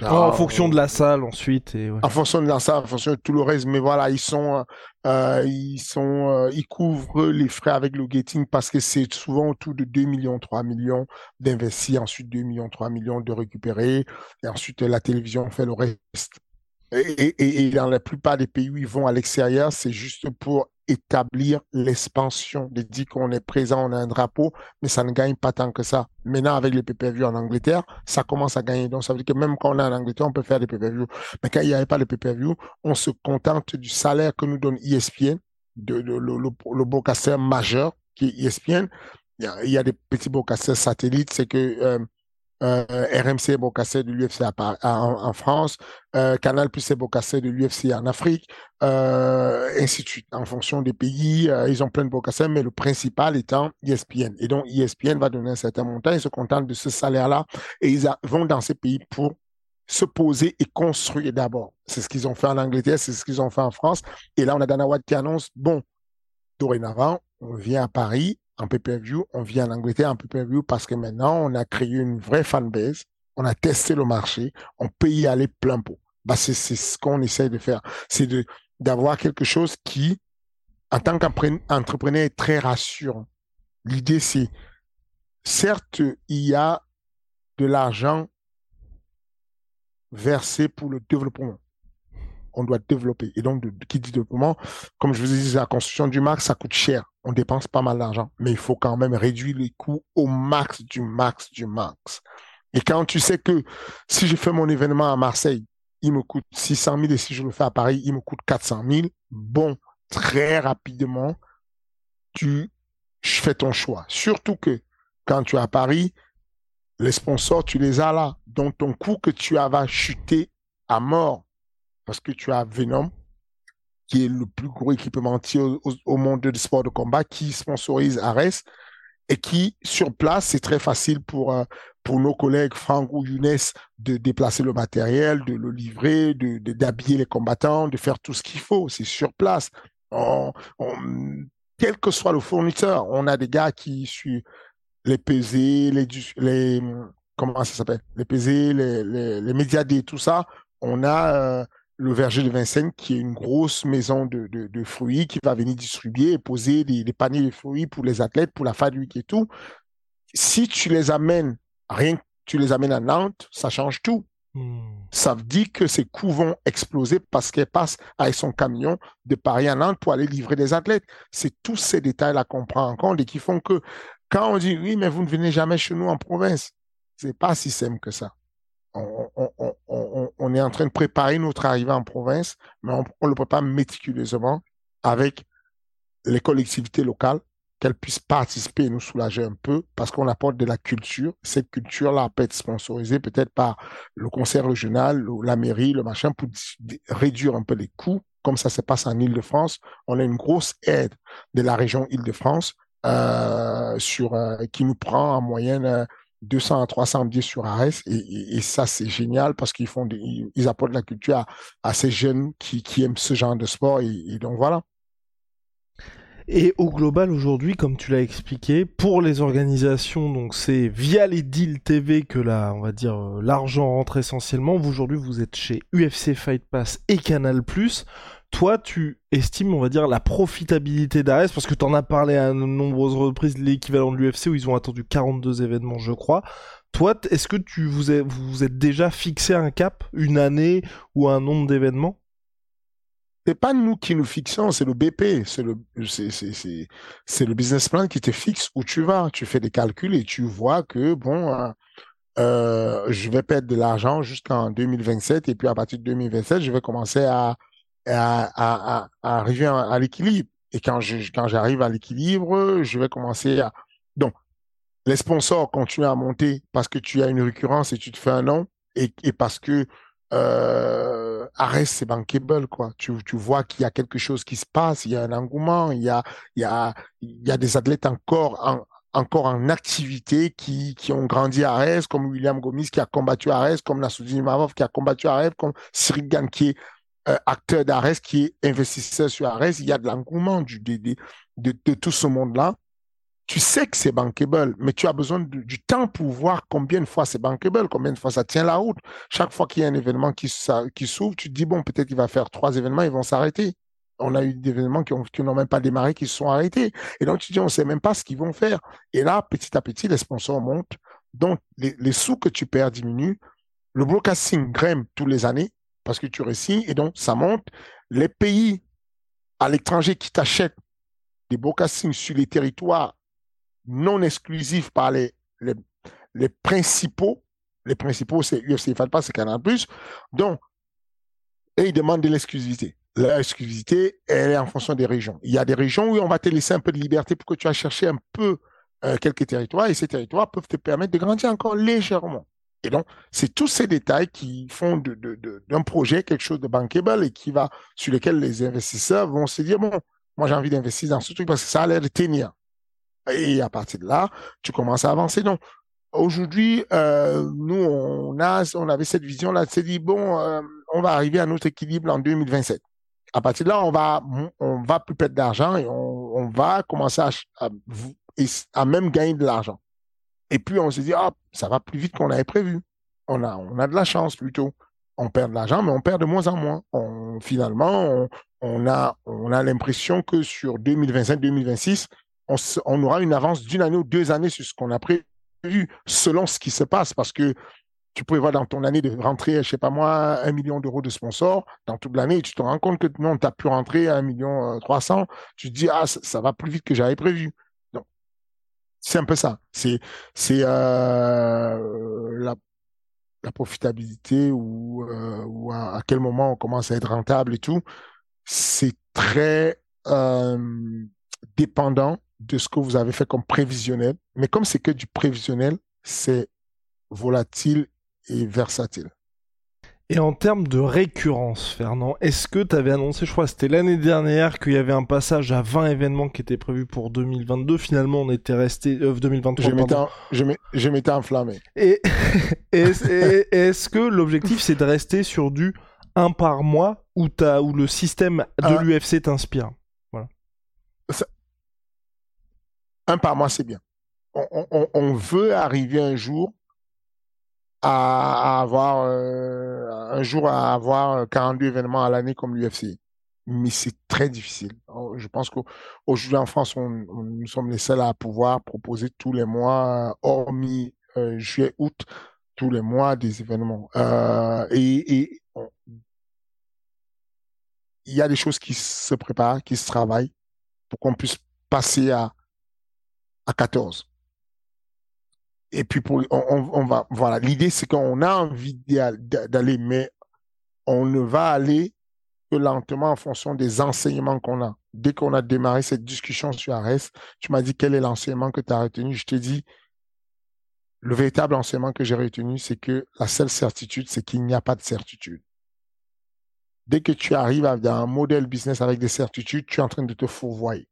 en fonction de la salle ensuite. Et En fonction de la salle, en fonction de tout le reste. Mais voilà, ils sont, euh, ils sont, euh, ils couvrent les frais avec le gating parce que c'est souvent autour de 2 millions, 3 millions d'investir, ensuite 2 millions, 3 millions de récupérer, et ensuite la télévision fait le reste. Et, et, dans la plupart des pays où ils vont à l'extérieur, c'est juste pour établir l'expansion, de dire qu'on est présent, on a un drapeau, mais ça ne gagne pas tant que ça. Maintenant, avec les PPV en Angleterre, ça commence à gagner. Donc, ça veut dire que même quand on est en Angleterre, on peut faire des PPV. Mais quand il n'y avait pas de PPV, on se contente du salaire que nous donne ESPN, de, le, le, le, majeur qui est ESPN. Il y a, il y a des petits broadcasters satellites, c'est que euh, euh, RMC Bocassé de l'UFC en, France, euh, Canal plus c'est Bocassé de l'UFC en Afrique, euh, ainsi de suite. En fonction des pays, ils ont plein de Bocassé, mais le principal étant ESPN. Et donc ESPN va donner un certain montant, ils se contentent de ce salaire-là et ils vont dans ces pays pour se poser et construire d'abord. C'est ce qu'ils ont fait en Angleterre, c'est ce qu'ils ont fait en France. Et là, on a Dana White qui annonce, bon, dorénavant, on vient à Paris en pay-per-view, on vient en Angleterre en pay-per-view parce que maintenant, on a créé une vraie fanbase, on a testé le marché, on peut y aller plein pot. Bah, c'est ce qu'on essaie de faire. C'est d'avoir quelque chose qui, en tant qu'entrepreneur, est très rassurant. L'idée, c'est, certes, il y a de l'argent versé pour le développement. On doit développer. Et donc, qui dit développement, comme je vous ai dit, la construction du max, ça coûte cher. On dépense pas mal d'argent. Mais il faut quand même réduire les coûts au max du max du max. Et quand tu sais que si je fais mon événement à Marseille, il me coûte 600 000 et si je le fais à Paris, il me coûte 400 000, bon, très rapidement, tu fais ton choix. Surtout que quand tu es à Paris, les sponsors, tu les as là. Donc, ton coût que tu as va chuter à mort parce que tu as Venom, qui est le plus gros équipementier au, monde du sport de combat, qui sponsorise Ares et qui, sur place, c'est très facile pour, euh, pour nos collègues Franck ou Younes de déplacer le matériel, de le livrer, de, d'habiller les combattants, de faire tout ce qu'il faut. C'est sur place. quel que soit le fournisseur, on a des gars qui suivent les pesées, les, comment ça s'appelle, les les, les, les médias tout ça. On a euh, le verger de Vincennes qui est une grosse maison de, de, de, fruits qui va venir distribuer et poser des, des, paniers de fruits pour les athlètes, pour la fabrique et tout. Si tu les amènes, rien que tu les amènes à Nantes, ça change tout. Hmm. Ça veut dire que ces coûts vont exploser parce qu'elle passe avec son camion de Paris à Nantes pour aller livrer des athlètes. C'est tous ces détails-là qu'on prend en compte et qui font que quand on dit oui, mais vous ne venez jamais chez nous en province, c'est pas si simple que ça. On, est en train de préparer notre arrivée en province, mais on le prépare méticuleusement avec les collectivités locales, qu'elles puissent participer et nous soulager un peu, parce qu'on apporte de la culture. Cette culture-là peut être sponsorisée peut-être par le conseil régional, ou la mairie, le machin, pour réduire un peu les coûts, comme ça se passe en Île-de-France. On a une grosse aide de la région Île-de-France euh, sur euh, qui nous prend en moyenne 200 euh, à 300 billets sur Ares et, ça c'est génial parce qu'ils font ils apportent la culture à, ces jeunes qui, aiment ce genre de sport et, donc voilà. Et au global aujourd'hui, comme tu l'as expliqué, pour les organisations, donc c'est via les deals TV que là, on va dire, l'argent rentre essentiellement. Aujourd'hui, vous êtes chez UFC Fight Pass et Canal+ toi, tu estimes, on va dire, la profitabilité d'Ares, parce que tu en as parlé à de nombreuses reprises, l'équivalent de l'UFC, où ils ont attendu 42 événements, je crois. Toi, est-ce que tu vous déjà fixé un cap, une année ou un nombre d'événements? C'est pas nous qui nous fixons, c'est le BP, c'est le, c'est, le business plan qui te fixe où tu vas. Tu fais des calculs et tu vois que, bon, euh, euh, je vais perdre de l'argent jusqu'en 2027 et puis à partir de 2027, je vais commencer à, à, arriver à, l'équilibre. Et quand je, quand j'arrive à l'équilibre, je vais commencer à. Donc, les sponsors continuent à monter parce que tu as une récurrence et tu te fais un nom et, et parce que euh, Arrête, c'est bankable, quoi. Tu, tu vois qu'il y a quelque chose qui se passe, il y a un engouement, il y a, il y a, il y a des athlètes encore en, encore en activité qui, qui ont grandi à Arès, comme William Gomis qui a combattu à Arès, comme Nassoudine Mavov qui a combattu à Arès, comme Cyril est euh, acteur d'Ares qui est investisseur sur Ares, il y a de l'engouement de, tout ce monde-là. Tu sais que c'est bankable, mais tu as besoin du temps pour voir combien de fois c'est bankable, combien de fois ça tient la route. Chaque fois qu'il y a un événement qui, s'ouvre, tu te dis, bon, peut-être qu'il va faire trois événements, ils vont s'arrêter. On a eu des événements qui, ont, qui n'ont même pas démarré, qui se sont arrêtés. Et donc, tu dis, on ne sait même pas ce qu'ils vont faire. Et là, petit à petit, les sponsors montent. Donc, les, les sous que tu perds diminuent. Le broadcasting grimpe tous les années parce que tu récits et donc ça monte. Les pays à l'étranger qui t'achètent des broadcastings sur les territoires non exclusifs par les, les, principaux, les principaux c'est UFC pas c'est Canal+, donc, et ils demandent de l'exclusivité. L'exclusivité, elle est en fonction des régions. Il y a des régions où on va te laisser un peu de liberté pour que tu ailles chercher un peu euh, quelques territoires et ces territoires peuvent te permettre de grandir encore légèrement. Et donc, c'est tous ces détails qui font d'un projet quelque chose de bankable et qui va, sur lequel les investisseurs vont se dire, bon, moi j'ai envie d'investir dans ce truc parce que ça a l'air de tenir. Et à partir de là, tu commences à avancer. Donc, aujourd'hui, euh, nous, on, avait cette vision-là de se dire, bon, euh, on va arriver à notre équilibre en 2027. À partir de là, on va, on va plus perdre d'argent et on, va commencer à même gagner de l'argent. Et puis on se dit, ah, ça va plus vite qu'on avait prévu. On a, on a de la chance plutôt. On perd de l'argent, mais on perd de moins en moins. On, finalement, on, a, on a l'impression que sur 2025-2026, on, aura une avance d'une année ou deux années sur ce qu'on a prévu selon ce qui se passe parce que tu peux voir dans ton année de rentrer, je sais pas moi, un million d'euros de sponsors dans toute l'année tu te rends compte que non, tu as pu rentrer à un million euh, trois cents. Tu te dis, ah, ça, va plus vite que j'avais prévu. C'est un peu ça. C'est, euh, la, profitabilité ou, euh, ou à, quel moment on commence à être rentable et tout. C'est très dépendant de ce que vous avez fait comme prévisionnel. Mais comme c'est que du prévisionnel, c'est volatile et versatile. Et en termes de récurrence, Fernand, est-ce que tu avais annoncé, je crois c'était l'année dernière, qu'il y avait un passage à 20 événements qui était prévu pour 2022 Finalement, on était resté... Euh, 2023, je m'étais enflammé. Et est-ce que l'objectif, c'est de rester sur du 1 par mois où, as, où le système de ah. l'UFC t'inspire? Voilà. Un par mois, c'est bien. on, veut arriver un jour à, avoir euh, un jour à avoir 42 événements à l'année comme l'UFC. Mais c'est très difficile. Je pense qu'aujourd'hui en France, nous sommes les seuls à pouvoir proposer tous les mois, hormis euh, juillet, août, tous les mois des événements. Euh, et, et il y a des choses qui se préparent, qui se travaillent pour qu'on puisse passer à, à 14. Et puis, on, va, voilà, l'idée, c'est qu'on a envie d'aller, mais on ne va aller que lentement en fonction des enseignements qu'on a. Dès qu'on a démarré cette discussion sur Ares, tu m'as dit quel est l'enseignement que tu as retenu. Je t'ai dit, le véritable enseignement que j'ai retenu, c'est que la seule certitude, c'est qu'il n'y a pas de certitude. Dès que tu arrives à un modèle business avec des certitudes, tu es en train de te fourvoyer.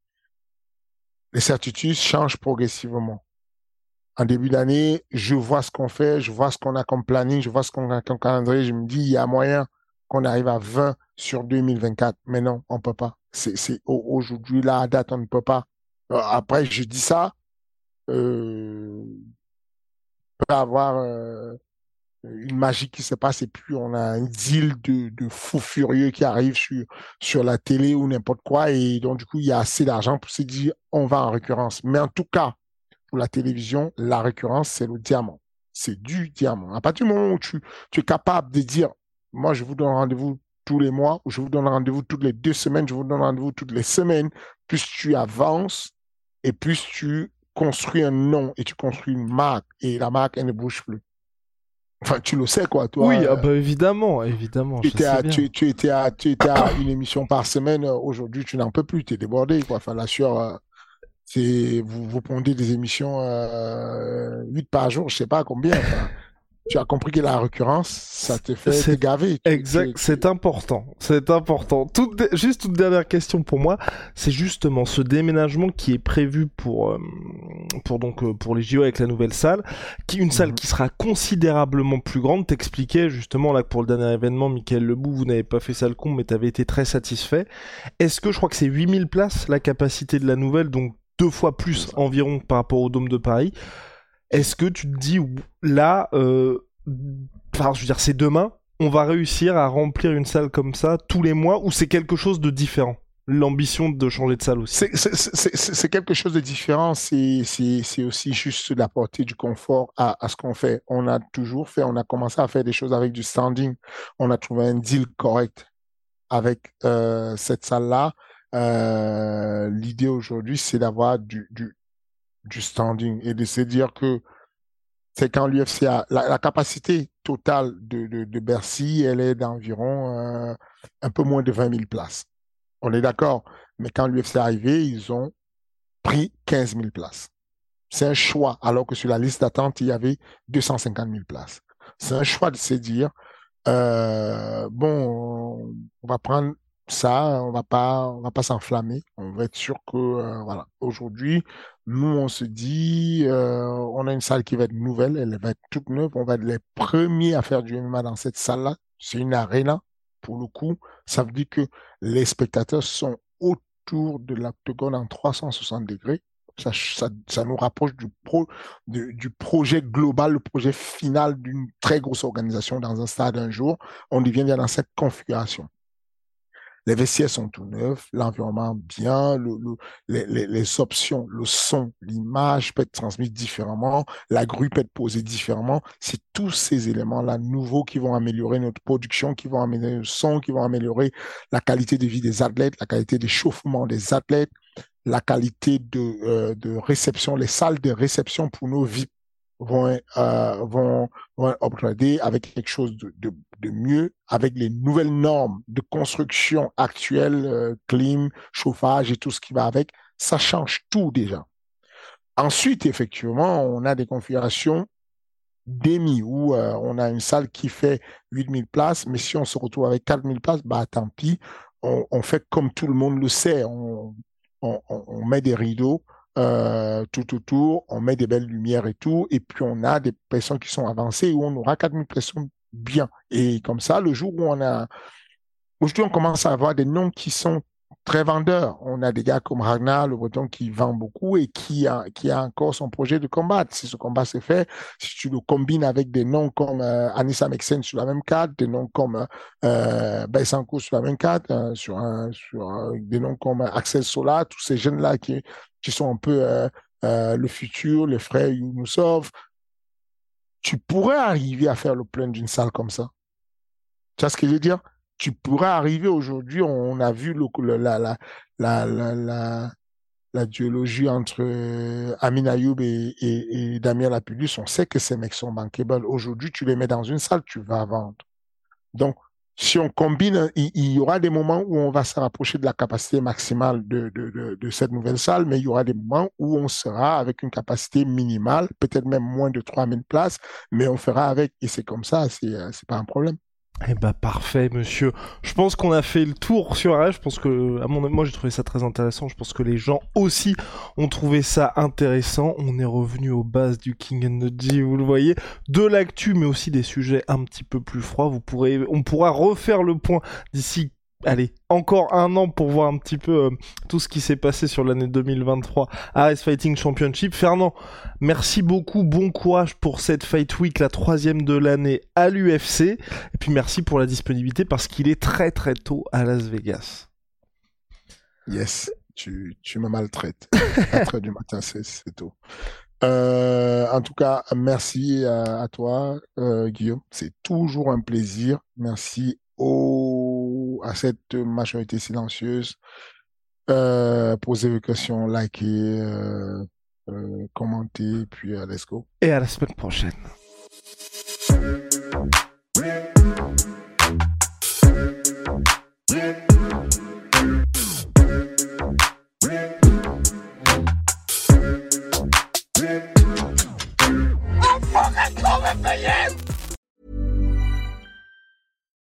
Les certitudes changent progressivement en début d'année, je vois ce qu'on fait, je vois ce qu'on a comme planning, je vois ce qu'on a comme calendrier, je me dis, il y a moyen qu'on arrive à 20 sur 2024. Mais non, on peut pas. C'est, aujourd'hui, là, à date, on ne peut pas. Euh, après, je dis ça, euh, peut avoir euh, une magie qui se passe et puis on a un deal de, de fou furieux qui arrive sur, sur la télé ou n'importe quoi et donc du coup il y a assez d'argent pour se dire on va en récurrence. Mais en tout cas, pour la télévision, la récurrence, c'est le diamant. C'est du diamant. À partir du moment où tu, tu es capable de dire, moi, je vous donne rendez-vous tous les mois, ou je vous donne rendez-vous toutes les deux semaines, je vous donne rendez-vous toutes les semaines, plus tu avances et plus tu construis un nom et tu construis une marque et la marque, elle ne bouge plus. Enfin, tu le sais, quoi, toi. Oui, ah bah, évidemment, évidemment. Tu étais, à, tu, étais à, tu étais à une émission par semaine. Aujourd'hui, tu n'en peux plus. Tu es débordé, quoi. Enfin, là, sur, euh, c'est vous, vous pondez des émissions euh, 8 par jour, je sais pas combien. *laughs* tu as compris que la récurrence, ça te fait gaver. Exact, c'est important. C'est important. Toute, juste toute dernière question pour moi, c'est justement ce déménagement qui est prévu pour, euh, pour donc euh, pour les JO avec la nouvelle salle, qui une salle mhm. qui sera considérablement plus grande. T'expliquais justement là pour le dernier événement, Michael Lebout, vous n'avez pas fait ça le con, mais t'avais été très satisfait. Est-ce que je crois que c'est 8000 places la capacité de la nouvelle, donc deux fois plus environ par rapport au Dôme de Paris. Est-ce que tu te dis là, euh, enfin, je veux dire, c'est demain, on va réussir à remplir une salle comme ça tous les mois ou c'est quelque chose de différent? L'ambition de changer de salle aussi. C'est quelque chose de différent. C'est aussi juste d'apporter du confort à, à ce qu'on fait. On a toujours fait, on a commencé à faire des choses avec du standing. On a trouvé un deal correct avec euh, cette salle-là. Euh, l'idée aujourd'hui, c'est d'avoir du, du, du standing et de se dire que c'est quand l'UFC a la, capacité totale de, de, de, Bercy, elle est d'environ euh, un peu moins de 20 000 places. On est d'accord. Mais quand l'UFC est arrivé, ils ont pris 15 000 places. C'est un choix, alors que sur la liste d'attente, il y avait 250 000 places. C'est un choix de se dire, euh, bon, on va prendre ça, on va pas, va pas s'enflammer. On va être sûr que, euh, voilà. Aujourd'hui, nous, on se dit, euh, on a une salle qui va être nouvelle, elle va être toute neuve. On va être les premiers à faire du MMA dans cette salle-là. C'est une arena, pour le coup. Ça veut dire que les spectateurs sont autour de l'octogone en 360 degrés. Ça, nous rapproche du, pro, du projet global, le projet final d'une très grosse organisation dans un stade un jour. On devient bien dans cette configuration. Les vestiaires sont tout neufs, l'environnement bien, le, les, les, les, options, le son, l'image peut être transmise différemment, la grue peut être posée différemment. C'est tous ces éléments-là nouveaux qui vont améliorer notre production, qui vont améliorer le son, qui vont améliorer la qualité de vie des athlètes, la qualité d'échauffement des athlètes, la qualité de, euh, de réception, les salles de réception pour nos VIP vont, euh, vont, avec quelque chose de, mieux, avec les nouvelles normes de construction actuelles, euh, clim, chauffage et tout ce qui va avec. Ça change tout déjà. Ensuite, effectivement, on a des configurations demi où euh, on a une salle qui fait 8000 places, mais si on se retrouve avec 4000 places, bah tant pis, on, fait comme tout le monde le sait, on met des rideaux, euh, tout autour, on met des belles lumières et tout, et puis on a des personnes qui sont avancées où on aura 4000 personnes bien. Et comme ça, le jour où on a... Aujourd'hui, on commence à avoir des noms qui sont très vendeurs. On a des gars comme Ragnar, le breton, qui vend beaucoup et qui a, qui a encore son projet de combat. Si ce combat s'est fait, si tu le combines avec des noms comme euh, Anissa Mexen sur la même carte, des noms comme euh, Bessanko sur la même carte, euh, sur, des noms comme Axel Sola, tous ces jeunes-là qui, qui sont un peu euh, euh, le futur, les frères Younusov, tu pourrais arriver à faire le plein d'une salle comme ça. Tu vois ce que je veux dire? Tu pourrais arriver aujourd'hui, on a vu la, la, entre euh, Amin Ayoub et, Damien Lapulus, on sait que ces mecs sont bankable. Aujourd'hui, tu les mets dans une salle, tu vas vendre. Donc, si on combine, il, y aura des moments où on va se rapprocher de la capacité maximale de, cette nouvelle salle, mais il y aura des moments où on sera avec une capacité minimale, peut-être même moins de 3000 places, mais on fera avec, et c'est comme ça, c'est, c'est pas un problème. Eh bah parfait, monsieur. Je pense qu'on a fait le tour sur RF. Je pense que, à mon moi, j'ai trouvé ça très intéressant. Je pense que les gens aussi ont trouvé ça intéressant. On est revenu aux bases du King and the G, vous le voyez, de l'actu, mais aussi des sujets un petit peu plus froids. Vous pourrez, on pourra refaire le point d'ici allez, encore un an pour voir un petit peu euh, tout ce qui s'est passé sur l'année 2023 à Ice Fighting Championship. Fernand, merci beaucoup, bon courage pour cette Fight Week, la troisième de l'année à l'UFC. Et puis merci pour la disponibilité parce qu'il est très très tôt à Las Vegas. Yes, tu, tu me maltraites. 4 du matin, c'est tôt. Euh, en tout cas, merci à, à toi, euh, Guillaume. C'est toujours un plaisir. Merci au, à cette majorité silencieuse. Euh, posez vos questions, likez, euh, euh, commentez, puis euh, let's go. Et à la semaine prochaine.